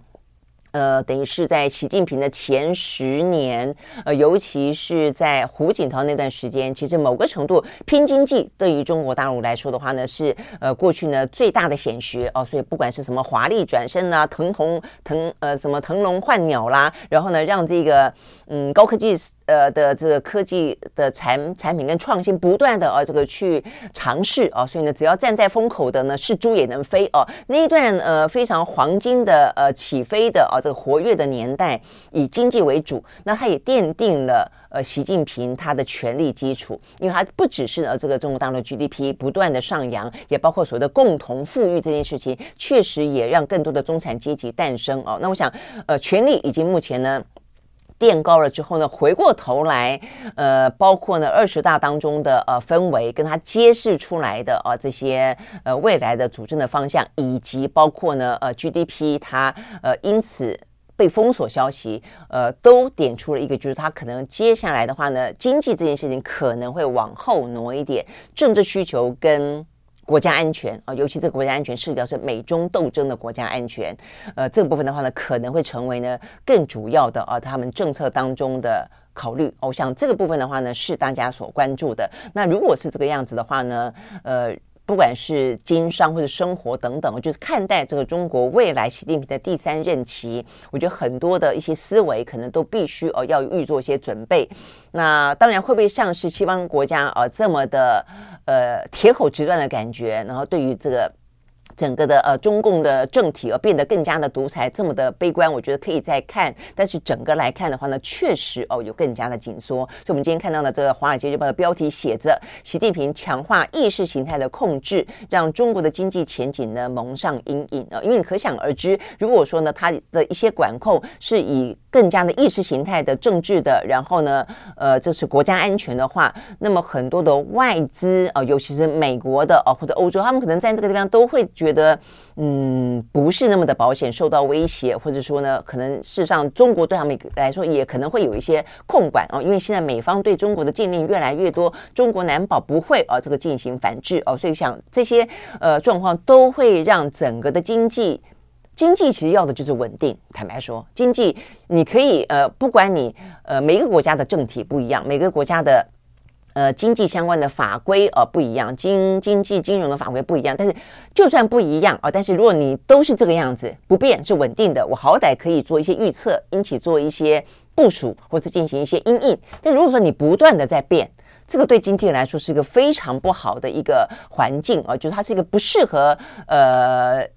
呃，等于是在习近平的前十年，呃，尤其是在胡锦涛那段时间，其实某个程度拼经济对于中国大陆来说的话呢，是呃过去呢最大的显学哦。所以不管是什么华丽转身呐，腾鸿腾呃什么腾龙换鸟啦，然后呢让这个嗯高科技。呃的这个科技的产产品跟创新不断的啊这个去尝试啊，所以呢，只要站在风口的呢，是猪也能飞哦。那一段呃非常黄金的呃起飞的啊这个活跃的年代，以经济为主，那它也奠定了呃习近平他的权力基础，因为它不只是呃这个中国大陆 GDP 不断的上扬，也包括所谓的共同富裕这件事情，确实也让更多的中产阶级诞生哦。那我想呃权力已经目前呢。垫高了之后呢，回过头来，呃，包括呢二十大当中的呃氛围，跟它揭示出来的啊、呃、这些呃未来的主政的方向，以及包括呢呃 GDP 它呃因此被封锁消息，呃都点出了一个，就是它可能接下来的话呢，经济这件事情可能会往后挪一点，政治需求跟。国家安全啊，尤其这个国家安全涉及到是美中斗争的国家安全，呃，这部分的话呢，可能会成为呢更主要的啊，他们政策当中的考虑。我想这个部分的话呢，是大家所关注的。那如果是这个样子的话呢，呃。不管是经商或者生活等等，就是看待这个中国未来习近平的第三任期，我觉得很多的一些思维可能都必须哦要预做一些准备。那当然会不会像是西方国家啊这么的呃铁口直断的感觉？然后对于这个。整个的呃中共的政体而变得更加的独裁，这么的悲观，我觉得可以再看。但是整个来看的话呢，确实哦有更加的紧缩。所以，我们今天看到呢这个《华尔街日报》的标题写着：“习近平强化意识形态的控制，让中国的经济前景呢蒙上阴影啊。”因为可想而知，如果说呢，他的一些管控是以更加的意识形态的政治的，然后呢，呃，这是国家安全的话，那么很多的外资啊，尤其是美国的哦，或者欧洲，他们可能在这个地方都会觉得，嗯，不是那么的保险，受到威胁，或者说呢，可能事实上中国对他们来说也可能会有一些控管哦，因为现在美方对中国的禁令越来越多，中国难保不会啊这个进行反制哦，所以想这些呃状况都会让整个的经济。经济其实要的就是稳定。坦白说，经济你可以呃，不管你呃每个国家的政体不一样，每个国家的呃经济相关的法规呃不一样，经经济金融的法规不一样。但是就算不一样啊、但是如果你都是这个样子，不变是稳定的，我好歹可以做一些预测，因此做一些部署或者进行一些因应。但如果说你不断的在变，这个对经济来说是一个非常不好的一个环境啊、就是它是一个不适合呃。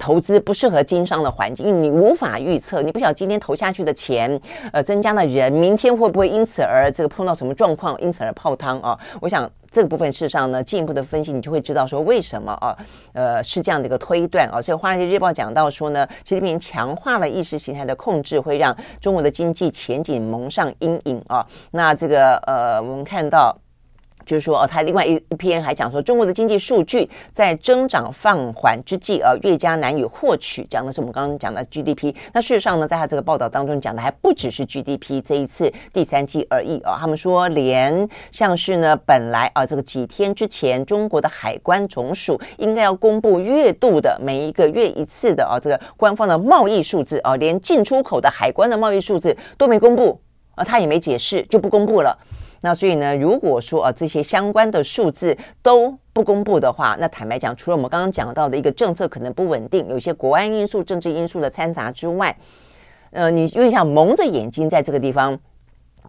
投资不适合经商的环境，因为你无法预测，你不晓得今天投下去的钱，呃，增加了人，明天会不会因此而这个碰到什么状况，因此而泡汤啊？我想这个部分事实上呢，进一步的分析，你就会知道说为什么啊？呃，是这样的一个推断啊。所以《华尔街日报》讲到说呢，习近平强化了意识形态的控制，会让中国的经济前景蒙上阴影啊。那这个呃，我们看到。就是说，哦，他另外一一篇还讲说，中国的经济数据在增长放缓之际，呃，越加难以获取。讲的是我们刚刚讲的 GDP。那事实上呢，在他这个报道当中讲的还不只是 GDP 这一次第三季而已啊。他们说，连像是呢，本来啊，这个几天之前，中国的海关总署应该要公布月度的每一个月一次的啊，这个官方的贸易数字啊，连进出口的海关的贸易数字都没公布啊，他也没解释，就不公布了。那所以呢，如果说啊这些相关的数字都不公布的话，那坦白讲，除了我们刚刚讲到的一个政策可能不稳定，有些国安因素、政治因素的掺杂之外，呃，你有点像蒙着眼睛在这个地方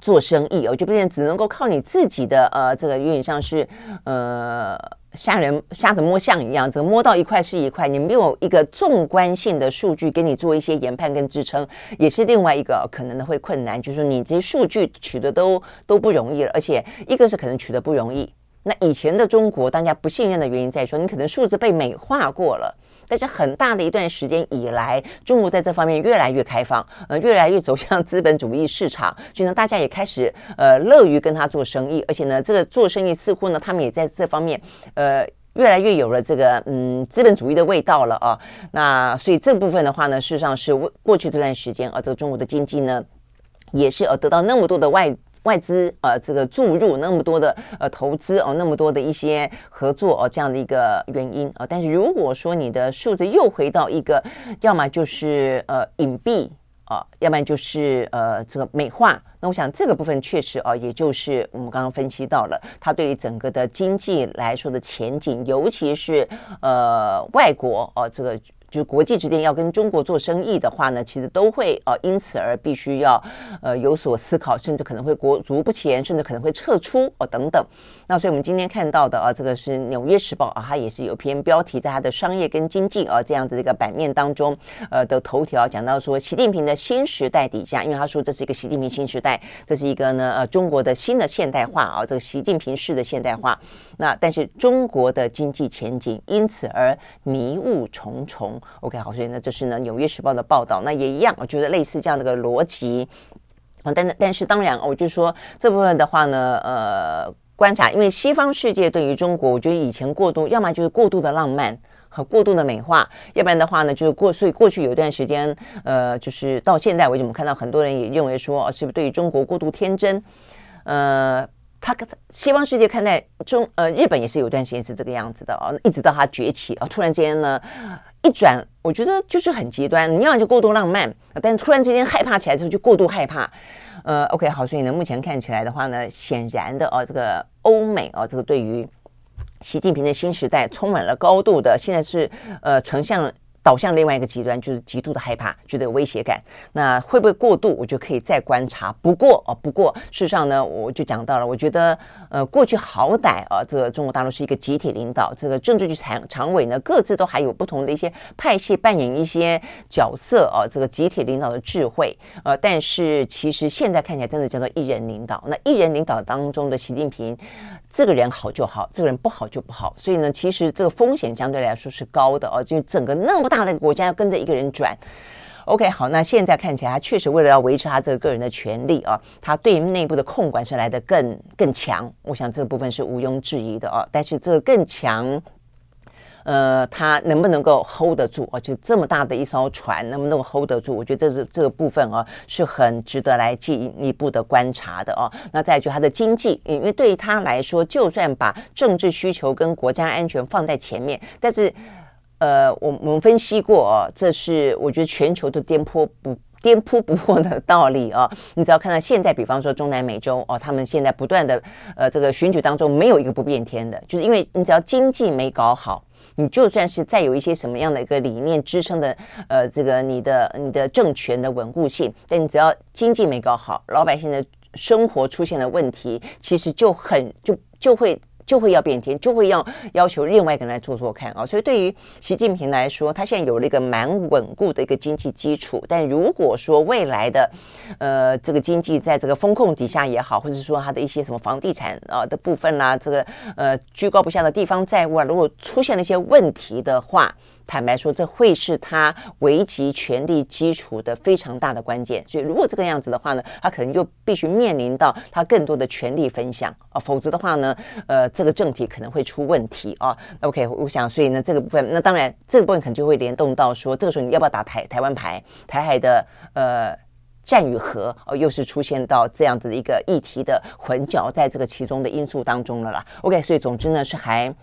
做生意哦，就变成只能够靠你自己的呃，这个有点像是呃。吓人瞎子摸象一样，这个摸到一块是一块，你没有一个纵观性的数据给你做一些研判跟支撑，也是另外一个可能的会困难。就是说你这些数据取得都都不容易了，而且一个是可能取得不容易。那以前的中国，大家不信任的原因在于说，你可能数字被美化过了。但是很大的一段时间以来，中国在这方面越来越开放，呃，越来越走向资本主义市场，所以呢，大家也开始呃乐于跟他做生意，而且呢，这个做生意似乎呢，他们也在这方面呃越来越有了这个嗯资本主义的味道了啊。那所以这部分的话呢，事实上是过去这段时间啊，这个中国的经济呢，也是呃得到那么多的外。外资呃，这个注入那么多的呃投资哦，那么多的一些合作哦，这样的一个原因啊。但是如果说你的数字又回到一个，要么就是呃隐蔽啊，要不然就是呃这个美化，那我想这个部分确实啊，也就是我们刚刚分析到了，它对于整个的经济来说的前景，尤其是呃外国哦这个。就是国际之间要跟中国做生意的话呢，其实都会呃因此而必须要呃有所思考，甚至可能会国足不前，甚至可能会撤出哦等等。那所以我们今天看到的啊，这个是《纽约时报》啊，它也是有篇标题在它的商业跟经济啊这样的一个版面当中，呃的头条讲到说，习近平的新时代底下，因为他说这是一个习近平新时代，这是一个呢呃中国的新的现代化啊，这个习近平式的现代化。那但是中国的经济前景因此而迷雾重重。OK，好，所以呢，这是呢《纽约时报》的报道，那也一样，我觉得类似这样的一个逻辑啊。但但是当然，我就说这部分的话呢，呃，观察，因为西方世界对于中国，我觉得以前过度，要么就是过度的浪漫和过度的美化，要不然的话呢，就是过，所以过去有一段时间，呃，就是到现在为止，我们看到很多人也认为说，是不是对于中国过度天真？呃。他西方世界看待中呃日本也是有段时间是这个样子的哦，一直到他崛起啊，突然间呢一转，我觉得就是很极端。你要就过度浪漫，但突然之间害怕起来之后就过度害怕。呃，OK 好，所以呢目前看起来的话呢，显然的哦，这个欧美哦，这个对于习近平的新时代充满了高度的，现在是呃呈现导向另外一个极端，就是极度的害怕，觉得有威胁感。那会不会过度？我就可以再观察。不过哦，不过事实上呢，我就讲到了，我觉得呃，过去好歹啊，这个中国大陆是一个集体领导，这个政治局常常委呢，各自都还有不同的一些派系扮演一些角色啊，这个集体领导的智慧。呃，但是其实现在看起来真的叫做一人领导。那一人领导当中的习近平，这个人好就好，这个人不好就不好。所以呢，其实这个风险相对来说是高的哦，就整个那么。大的国家要跟着一个人转，OK，好，那现在看起来他确实为了要维持他这个个人的权利啊，他对内部的控管是来得更更强，我想这个部分是毋庸置疑的哦。但是这个更强，呃，他能不能够 hold 得住啊？就这么大的一艘船，能不能 hold 得住？我觉得这是这个部分啊，是很值得来进一步的观察的啊。那再就他的经济，因为对于他来说，就算把政治需求跟国家安全放在前面，但是。呃，我我们分析过哦，这是我觉得全球都颠扑不颠扑不破的道理啊。你只要看到现在，比方说中南美洲哦，他们现在不断的呃这个选举当中没有一个不变天的，就是因为你只要经济没搞好，你就算是再有一些什么样的一个理念支撑的呃这个你的你的政权的稳固性，但你只要经济没搞好，老百姓的生活出现了问题，其实就很就就会。就会要变天，就会要要求另外一个人来做做看啊！所以对于习近平来说，他现在有了一个蛮稳固的一个经济基础。但如果说未来的呃这个经济在这个风控底下也好，或者说他的一些什么房地产啊的部分啦、这个呃居高不下的地方债务啊，如果出现了一些问题的话，坦白说，这会是他维持权力基础的非常大的关键。所以，如果这个样子的话呢，他可能就必须面临到他更多的权力分享啊，否则的话呢，呃，这个政体可能会出问题啊。OK，我想，所以呢，这个部分，那当然，这个部分可能就会联动到说，这个时候你要不要打台台湾牌？台海的呃战与和哦，又是出现到这样子的一个议题的混淆在这个其中的因素当中了啦。OK，所以总之呢，是还。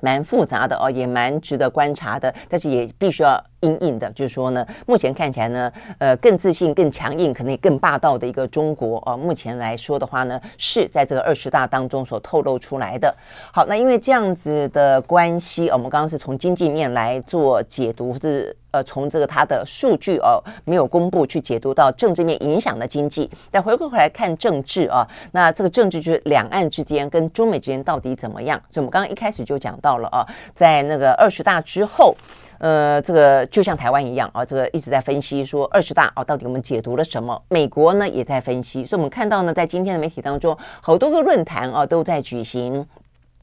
蛮复杂的哦，也蛮值得观察的，但是也必须要。硬硬的，就是说呢，目前看起来呢，呃，更自信、更强硬，可能也更霸道的一个中国啊、呃，目前来说的话呢，是在这个二十大当中所透露出来的。好，那因为这样子的关系，我们刚刚是从经济面来做解读，是呃，从这个它的数据哦没有公布去解读到政治面影响的经济，但回过头来看政治啊，那这个政治就是两岸之间跟中美之间到底怎么样？所以我们刚刚一开始就讲到了啊，在那个二十大之后。呃，这个就像台湾一样啊，这个一直在分析说二十大啊，到底我们解读了什么？美国呢也在分析，所以我们看到呢，在今天的媒体当中，好多个论坛啊都在举行。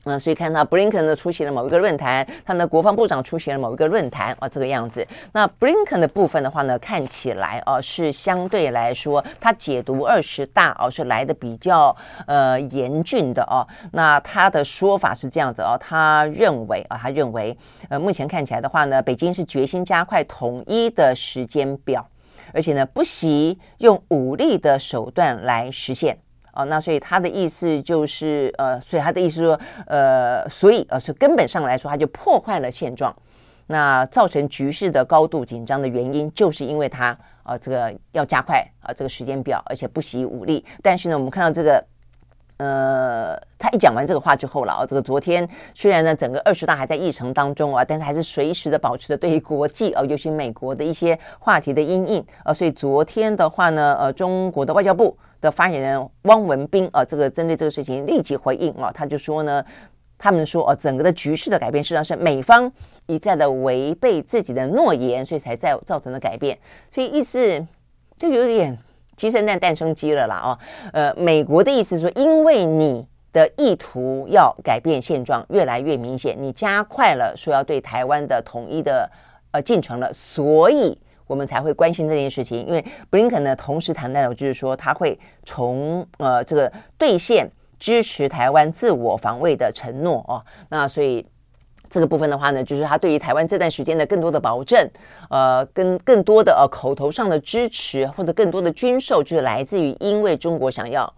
那所以看到布林肯呢出席了某一个论坛，他的国防部长出席了某一个论坛啊，这个样子。那布林肯的部分的话呢，看起来哦、是相对来说，他解读二十大哦、是来的比较呃严峻的哦、那他的说法是这样子哦、他认为啊，他认为呃目前看起来的话呢，北京是决心加快统一的时间表，而且呢不惜用武力的手段来实现。哦，那所以他的意思就是，呃，所以他的意思说，呃，所以呃，是根本上来说，他就破坏了现状，那造成局势的高度紧张的原因，就是因为他啊、这个要加快啊、呃、这个时间表，而且不惜武力。但是呢，我们看到这个，呃，他一讲完这个话之后了啊，这个昨天虽然呢整个二十大还在议程当中啊，但是还是随时的保持着对于国际啊，尤其美国的一些话题的阴影啊，所以昨天的话呢，呃，中国的外交部。的发言人汪文斌啊，这个针对这个事情立即回应啊，他就说呢，他们说啊，整个的局势的改变实际上是美方一再的违背自己的诺言，所以才造造成的改变。所以意思就有点鸡生蛋，蛋生鸡了啦哦。呃，美国的意思是说，因为你的意图要改变现状越来越明显，你加快了说要对台湾的统一的呃进程了，所以。我们才会关心这件事情，因为布林肯呢，同时谈到就是说，他会从呃这个兑现支持台湾自我防卫的承诺哦。那所以这个部分的话呢，就是他对于台湾这段时间的更多的保证，呃，跟更多的呃口头上的支持或者更多的军售，就是来自于因为中国想要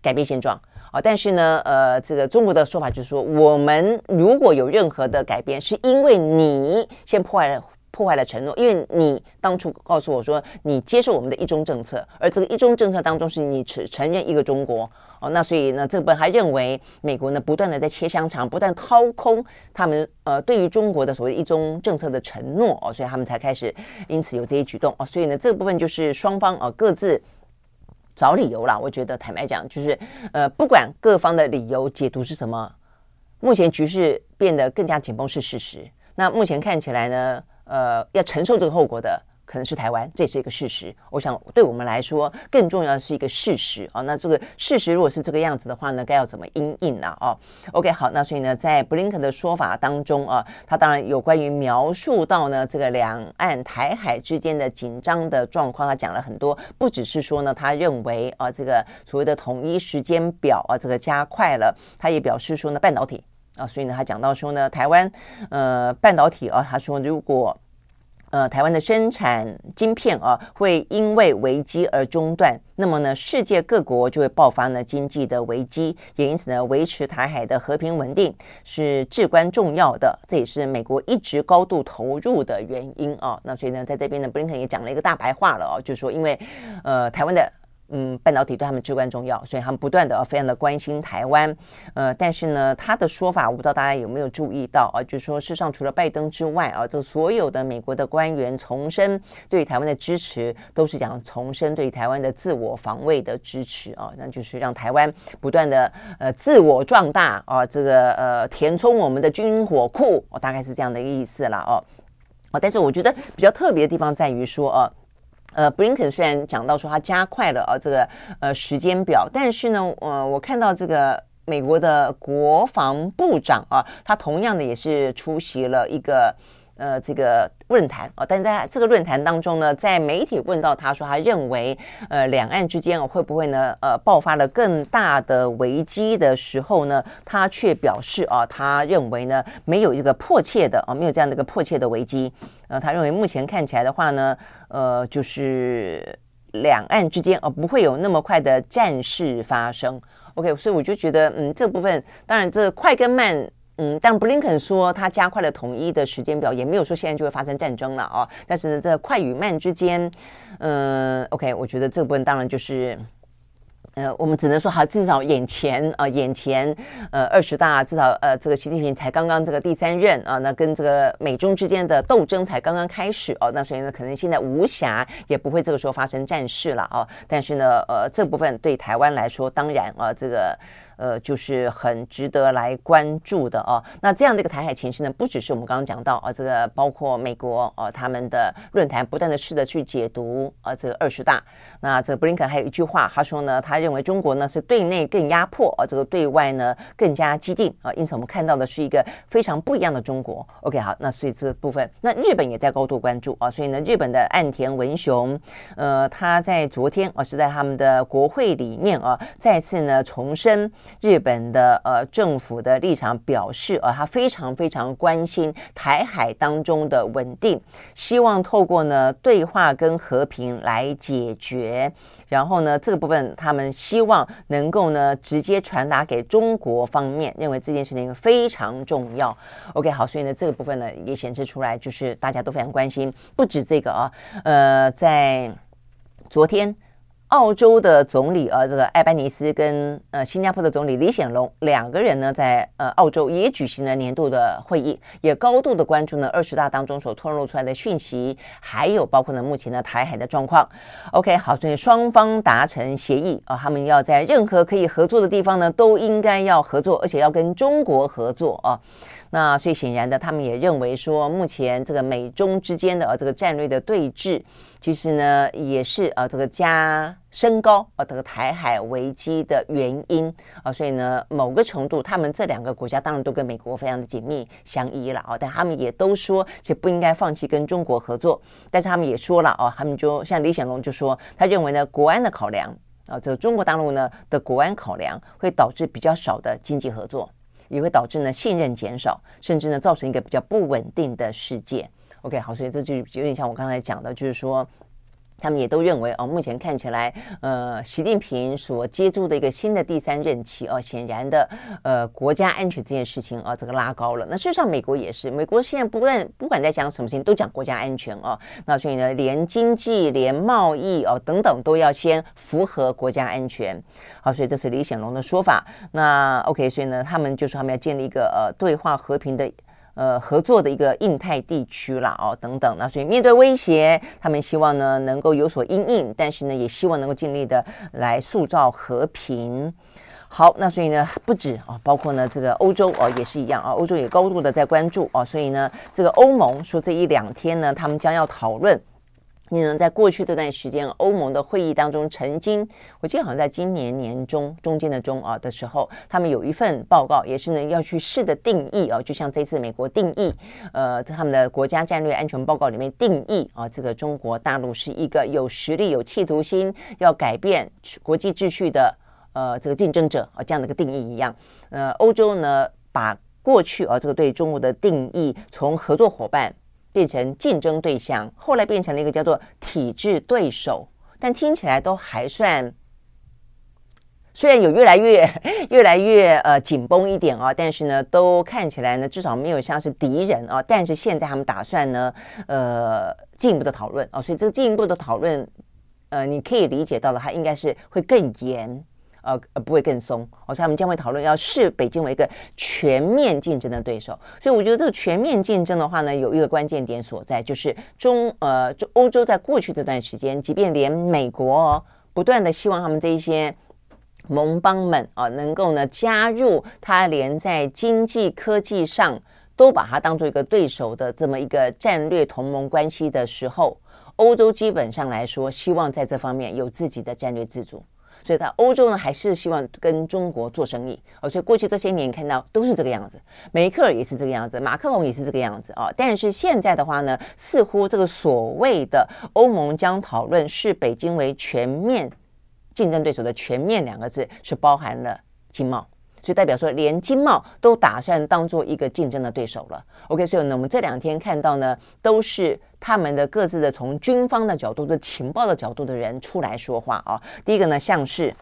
改变现状啊。但是呢，呃，这个中国的说法就是说，我们如果有任何的改变，是因为你先破坏了。破坏了承诺，因为你当初告诉我说你接受我们的一中政策，而这个一中政策当中是你承承认一个中国哦。那所以呢，这本还认为美国呢不断的在切香肠，不断掏空他们呃对于中国的所谓一中政策的承诺哦，所以他们才开始因此有这些举动哦。所以呢，这部分就是双方啊各自找理由啦。我觉得坦白讲，就是呃不管各方的理由解读是什么，目前局势变得更加紧绷是事实。那目前看起来呢，呃，要承受这个后果的可能是台湾，这是一个事实。我想对我们来说，更重要的是一个事实啊。那这个事实如果是这个样子的话呢，该要怎么应应呢？哦，OK，好，那所以呢，在布林肯的说法当中啊，他当然有关于描述到呢这个两岸台海之间的紧张的状况，他讲了很多，不只是说呢，他认为啊这个所谓的统一时间表啊这个加快了，他也表示说呢半导体。啊，所以呢，他讲到说呢，台湾呃半导体啊，他说如果呃台湾的生产晶片啊会因为危机而中断，那么呢世界各国就会爆发呢经济的危机，也因此呢维持台海的和平稳定是至关重要的，这也是美国一直高度投入的原因啊。那所以呢，在这边呢，布林肯也讲了一个大白话了哦，就是说因为呃台湾的。嗯，半导体对他们至关重要，所以他们不断的非常的关心台湾。呃，但是呢，他的说法，我不知道大家有没有注意到啊？就是说，事实上除了拜登之外啊，这所有的美国的官员重申对台湾的支持，都是讲重申对台湾的自我防卫的支持啊，那就是让台湾不断的呃自我壮大啊，这个呃填充我们的军火库，哦，大概是这样的一个意思了哦。啊，但是我觉得比较特别的地方在于说啊。呃，布林肯虽然讲到说他加快了啊这个呃时间表，但是呢，呃，我看到这个美国的国防部长啊，他同样的也是出席了一个。呃，这个论坛啊，但在这个论坛当中呢，在媒体问到他说，他认为呃，两岸之间会不会呢，呃，爆发了更大的危机的时候呢，他却表示啊，他认为呢，没有一个迫切的啊，没有这样的一个迫切的危机。呃，他认为目前看起来的话呢，呃，就是两岸之间啊，不会有那么快的战事发生。OK，所以我就觉得，嗯，这部分当然这快跟慢。嗯，但布林肯说他加快了统一的时间表，也没有说现在就会发生战争了哦。但是呢，这快与慢之间，嗯，OK，我觉得这部分当然就是。呃，我们只能说，哈，至少眼前啊、眼前，呃，二十大至少呃，这个习近平才刚刚这个第三任啊，那跟这个美中之间的斗争才刚刚开始哦，那所以呢，可能现在无暇也不会这个时候发生战事了哦。但是呢，呃，这部分对台湾来说，当然啊，这个呃，就是很值得来关注的哦。那这样的一个台海情势呢，不只是我们刚刚讲到啊，这个包括美国啊，他们的论坛不断的试着去解读啊，这个二十大。那这个布林肯还有一句话，他说呢，他。认为中国呢是对内更压迫，而这个对外呢更加激进啊，因此我们看到的是一个非常不一样的中国。OK，好，那所以这个部分，那日本也在高度关注啊，所以呢，日本的岸田文雄，呃，他在昨天啊是在他们的国会里面啊，再次呢重申日本的呃政府的立场，表示呃他非常非常关心台海当中的稳定，希望透过呢对话跟和平来解决。然后呢，这个部分他们希望能够呢直接传达给中国方面，认为这件事情非常重要。OK，好，所以呢这个部分呢也显示出来，就是大家都非常关心，不止这个啊，呃，在昨天。澳洲的总理啊，这个艾班尼斯跟呃新加坡的总理李显龙两个人呢，在呃澳洲也举行了年度的会议，也高度的关注呢二十大当中所透露出来的讯息，还有包括呢目前的台海的状况。OK，好，所以双方达成协议啊，他们要在任何可以合作的地方呢，都应该要合作，而且要跟中国合作啊。那所以显然的，他们也认为说，目前这个美中之间的呃这个战略的对峙，其实呢也是呃这个加升高呃这个台海危机的原因啊。所以呢，某个程度，他们这两个国家当然都跟美国非常的紧密相依了啊。但他们也都说，其实不应该放弃跟中国合作。但是他们也说了哦，他们就像李显龙就说，他认为呢，国安的考量啊，这个中国大陆呢的国安考量会导致比较少的经济合作。也会导致呢信任减少，甚至呢造成一个比较不稳定的世界。OK，好，所以这就有点像我刚才讲的，就是说他们也都认为哦，目前看起来，呃，习近平所接触的一个新的第三任期哦，显然的，呃，国家安全这件事情啊，这个拉高了。那事实上，美国也是，美国现在不论不管在讲什么事情，都讲国家安全哦。那所以呢，连经济、连贸易哦等等，都要先符合国家安全。好，所以这是李显龙的说法。那 OK，所以呢，他们就说他们要建立一个呃对话和平的。呃，合作的一个印太地区啦，哦，等等，那所以面对威胁，他们希望呢能够有所应应，但是呢也希望能够尽力的来塑造和平。好，那所以呢不止啊，包括呢这个欧洲哦也是一样啊，欧洲也高度的在关注哦，所以呢这个欧盟说这一两天呢，他们将要讨论。你呢，在过去这段时间，欧盟的会议当中，曾经我记得好像在今年年中中间的中啊的时候，他们有一份报告，也是呢要去试的定义啊，就像这次美国定义，呃，他们的国家战略安全报告里面定义啊，这个中国大陆是一个有实力、有企图心要改变国际秩序的呃这个竞争者啊，这样的一个定义一样。呃，欧洲呢，把过去啊这个对中国的定义从合作伙伴。变成竞争对象，后来变成了一个叫做体制对手，但听起来都还算，虽然有越来越 越来越呃紧绷一点啊，但是呢，都看起来呢至少没有像是敌人啊。但是现在他们打算呢，呃，进一步的讨论哦，所以这个进一步的讨论，呃，你可以理解到了，它应该是会更严。呃呃，不会更松哦，所以他们将会讨论要视北京为一个全面竞争的对手。所以我觉得这个全面竞争的话呢，有一个关键点所在，就是中呃，就欧洲在过去这段时间，即便连美国哦，不断的希望他们这一些盟邦们啊，能够呢加入他，连在经济科技上都把它当做一个对手的这么一个战略同盟关系的时候，欧洲基本上来说，希望在这方面有自己的战略自主。所以，它欧洲呢，还是希望跟中国做生意。哦，所以过去这些年看到都是这个样子，梅克尔也是这个样子，马克龙也是这个样子啊。但是现在的话呢，似乎这个所谓的欧盟将讨论视北京为全面竞争对手的“全面”两个字，是包含了经贸。所以代表说，连经贸都打算当做一个竞争的对手了。OK，所以呢，我们这两天看到呢，都是他们的各自的从军方的角度的情报的角度的人出来说话啊。第一个呢，像是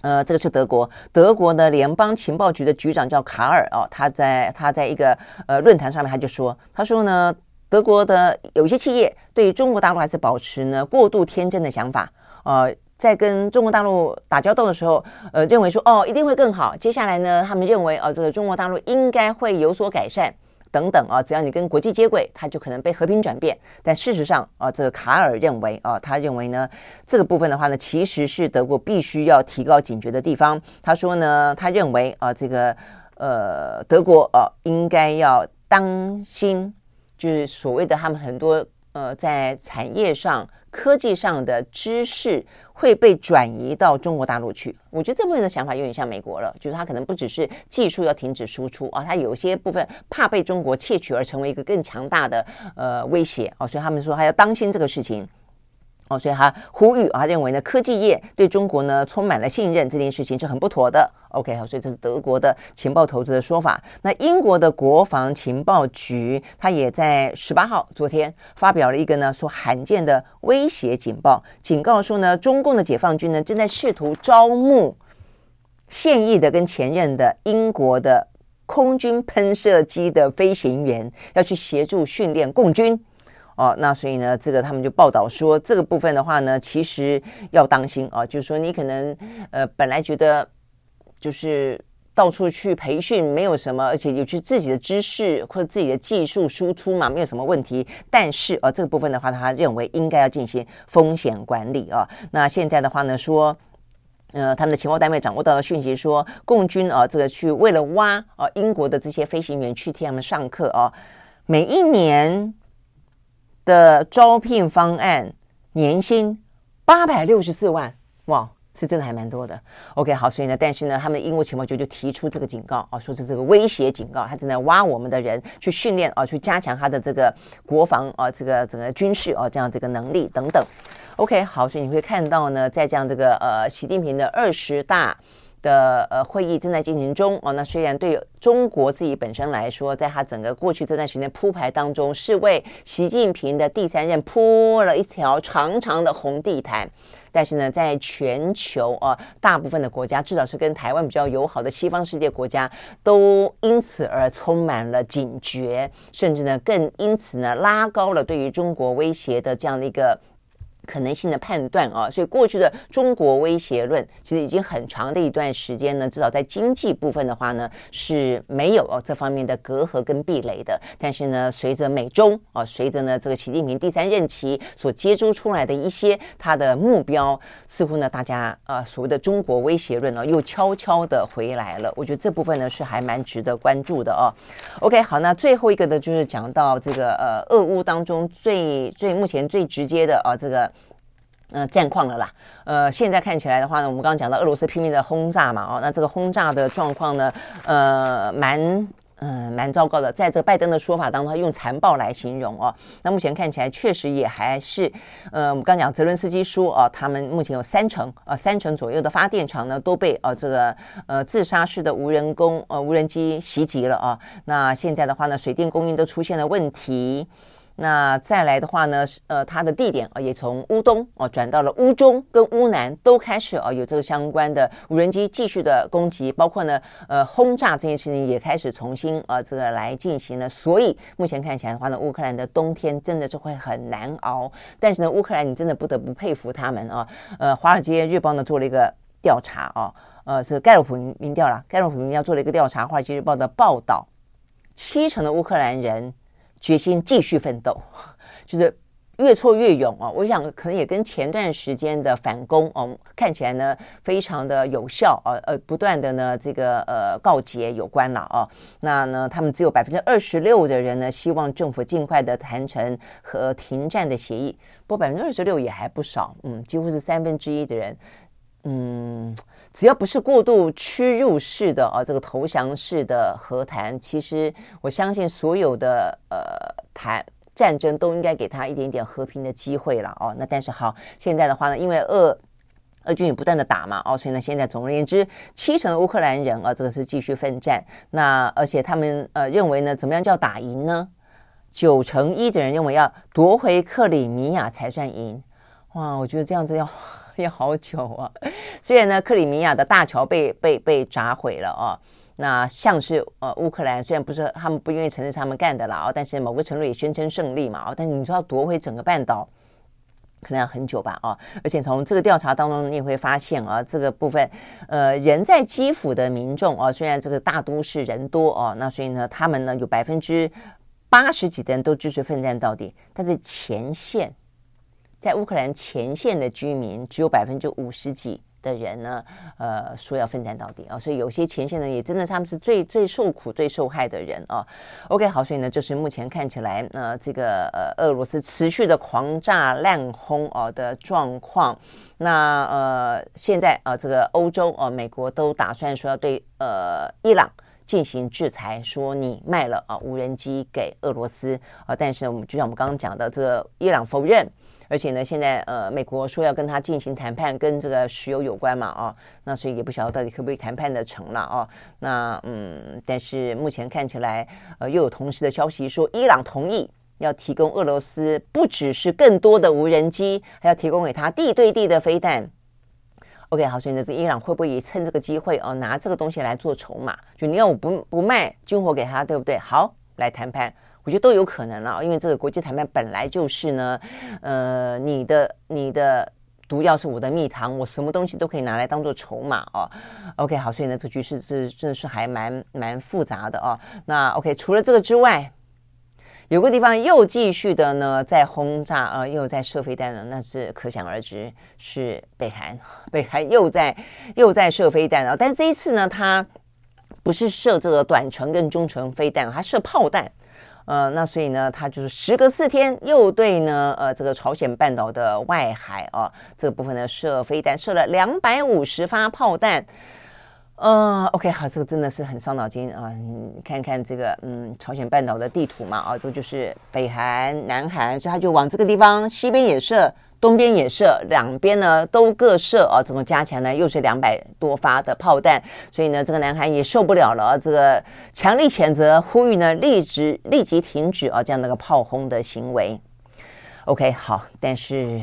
呃，这个是德国，德国的联邦情报局的局长叫卡尔哦，他在他在一个呃论坛上面他就说，他说呢，德国的有一些企业对中国大陆还是保持呢过度天真的想法，呃。在跟中国大陆打交道的时候，呃，认为说哦，一定会更好。接下来呢，他们认为哦，这个中国大陆应该会有所改善等等啊。只要你跟国际接轨，它就可能被和平转变。但事实上啊，这个卡尔认为啊，他认为呢，这个部分的话呢，其实是德国必须要提高警觉的地方。他说呢，他认为啊，这个呃，德国啊，应该要当心，就是所谓的他们很多呃，在产业上。科技上的知识会被转移到中国大陆去，我觉得这部分的想法有点像美国了，就是他可能不只是技术要停止输出啊，他有些部分怕被中国窃取而成为一个更强大的呃威胁啊，所以他们说还要当心这个事情。哦，所以他呼吁啊，认为呢，科技业对中国呢充满了信任，这件事情是很不妥的。OK，好，所以这是德国的情报投资的说法。那英国的国防情报局，他也在十八号昨天发表了一个呢说罕见的威胁警报，警告说呢，中共的解放军呢正在试图招募现役的跟前任的英国的空军喷射机的飞行员，要去协助训练共军。哦，那所以呢，这个他们就报道说，这个部分的话呢，其实要当心啊，就是说你可能呃本来觉得就是到处去培训没有什么，而且有去自己的知识或者自己的技术输出嘛，没有什么问题。但是啊，这个部分的话，他认为应该要进行风险管理啊。那现在的话呢，说呃他们的情报单位掌握到的讯息说，共军啊这个去为了挖啊英国的这些飞行员去替他们上课啊，每一年。的招聘方案年薪八百六十四万，哇，是真的还蛮多的。OK，好，所以呢，但是呢，他们的英国情报局就提出这个警告啊，说是这个威胁警告，他正在挖我们的人去训练啊，去加强他的这个国防啊，这个整个军事啊，这样这个能力等等。OK，好，所以你会看到呢，在这样这个呃，习近平的二十大的呃会议正在进行中哦。那虽然对中国自己本身来说，在他整个过去这段时间铺排当中，是为习近平的第三任铺了一条长长的红地毯，但是呢，在全球啊、大部分的国家，至少是跟台湾比较友好的西方世界国家，都因此而充满了警觉，甚至呢，更因此呢，拉高了对于中国威胁的这样的一个。可能性的判断啊，所以过去的中国威胁论其实已经很长的一段时间呢，至少在经济部分的话呢是没有哦这方面的隔阂跟壁垒的。但是呢，随着美中啊，随着呢这个习近平第三任期所接触出来的一些他的目标，似乎呢大家啊所谓的中国威胁论呢又悄悄的回来了。我觉得这部分呢是还蛮值得关注的哦。OK，好，那最后一个呢就是讲到这个呃俄乌当中最最目前最直接的啊这个。呃，战况了啦。呃，现在看起来的话呢，我们刚刚讲到俄罗斯拼命的轰炸嘛，哦，那这个轰炸的状况呢，呃，蛮嗯、蛮糟糕的。在这个拜登的说法当中，他用残暴来形容哦。那目前看起来确实也还是，呃，我们刚讲泽伦斯基说哦，他们目前有三成啊、呃，三成左右的发电厂呢都被呃这个呃自杀式的无人工呃无人机袭击了啊。那现在的话呢，水电供应都出现了问题。那再来的话呢，呃，它的地点啊，也从乌东哦转到了乌中跟乌南，都开始啊有这个相关的无人机继续的攻击，包括呢，呃，轰炸这件事情也开始重新啊这个来进行了。所以目前看起来的话呢，乌克兰的冬天真的是会很难熬。但是呢，乌克兰你真的不得不佩服他们啊。呃，《华尔街日报》呢做了一个调查啊，呃，是盖洛普民调啦，盖洛普民调做了一个调查，《华尔街日报》的报道，七成的乌克兰人。决心继续奋斗，就是越挫越勇啊！我想可能也跟前段时间的反攻哦，看起来呢非常的有效啊，呃，不断的呢这个呃告捷有关了啊。那呢，他们只有百分之二十六的人呢希望政府尽快的谈成和停战的协议，不过百分之二十六也还不少，嗯，几乎是三分之一的人。嗯，只要不是过度屈辱式的啊，这个投降式的和谈，其实我相信所有的呃谈战争都应该给他一点点和平的机会了哦。那但是好，现在的话呢，因为俄俄军也不断的打嘛，哦，所以呢，现在总而言之，七成的乌克兰人啊，这个是继续奋战。那而且他们呃认为呢，怎么样叫打赢呢？九成一的人认为要夺回克里米亚才算赢。哇，我觉得这样子要。也好久啊！虽然呢，克里米亚的大桥被被被砸毁了啊，那像是呃乌克兰虽然不是他们不愿意承认是他们干的啦，但是某个程度也宣称胜利嘛，但你说要夺回整个半岛，可能要很久吧啊！而且从这个调查当中，你也会发现啊，这个部分呃人在基辅的民众啊，虽然这个大都市人多哦，那所以呢，他们呢有百分之八十几的人都支持奋战到底，但是前线。在乌克兰前线的居民只有百分之五十几的人呢，呃，说要奋战到底啊，所以有些前线呢也真的他们是最最受苦、最受害的人啊。OK，好，所以呢，就是目前看起来，呃，这个呃，俄罗斯持续的狂炸滥轰哦的状况。那呃，现在啊，这个欧洲啊，美国都打算说要对呃伊朗进行制裁，说你卖了啊无人机给俄罗斯啊，但是我们就像我们刚刚讲的，这个伊朗否认。而且呢，现在呃，美国说要跟他进行谈判，跟这个石油有关嘛，哦，那所以也不晓得到底可不可以谈判的成了哦。那嗯，但是目前看起来，呃，又有同时的消息说，伊朗同意要提供俄罗斯不只是更多的无人机，还要提供给他地对地的飞弹。OK，好，所以呢，这伊朗会不会也趁这个机会哦，拿这个东西来做筹码？就你要我不不卖军火给他，对不对？好，来谈判。我觉得都有可能了，因为这个国际谈判本来就是呢，呃，你的你的毒药是我的蜜糖，我什么东西都可以拿来当做筹码哦。OK，好，所以呢，这局势是真的是还蛮蛮复杂的哦。那 OK，除了这个之外，有个地方又继续的呢在轰炸、呃，又在射飞弹了，那是可想而知是北韩，北韩又在又在射飞弹了，但是这一次呢，它不是射这个短程跟中程飞弹，它射炮弹。呃，那所以呢，他就是时隔四天又对呢，呃，这个朝鲜半岛的外海啊，这个部分呢射飞弹，射了两百五十发炮弹。嗯，OK，好，这个真的是很伤脑筋啊！你看看这个，嗯，朝鲜半岛的地图嘛，啊，这个就是北韩、南韩，所以他就往这个地方，西边也射。东边也射，两边呢都各射啊，总共加起来呢又是两百多发的炮弹，所以呢这个南韩也受不了了，这个强力谴责，呼吁呢立即立即停止啊这样的一个炮轰的行为。OK，好，但是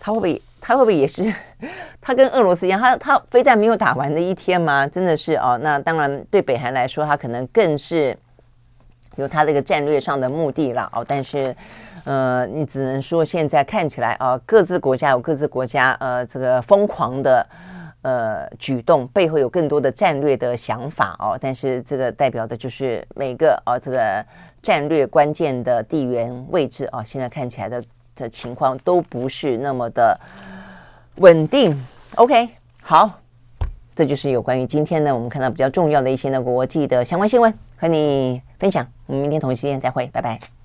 他会不会他会不会也是他跟俄罗斯一样，他他非但没有打完的一天吗？真的是哦，那当然对北韩来说，他可能更是有他这个战略上的目的了哦，但是。呃，你只能说现在看起来啊，各自国家有各自国家呃这个疯狂的呃举动，背后有更多的战略的想法哦。但是这个代表的就是每个啊这个战略关键的地缘位置啊，现在看起来的的情况都不是那么的稳定。OK，好，这就是有关于今天呢我们看到比较重要的一些呢国际的相关新闻和你分享。我们明天同一时间再会，拜拜。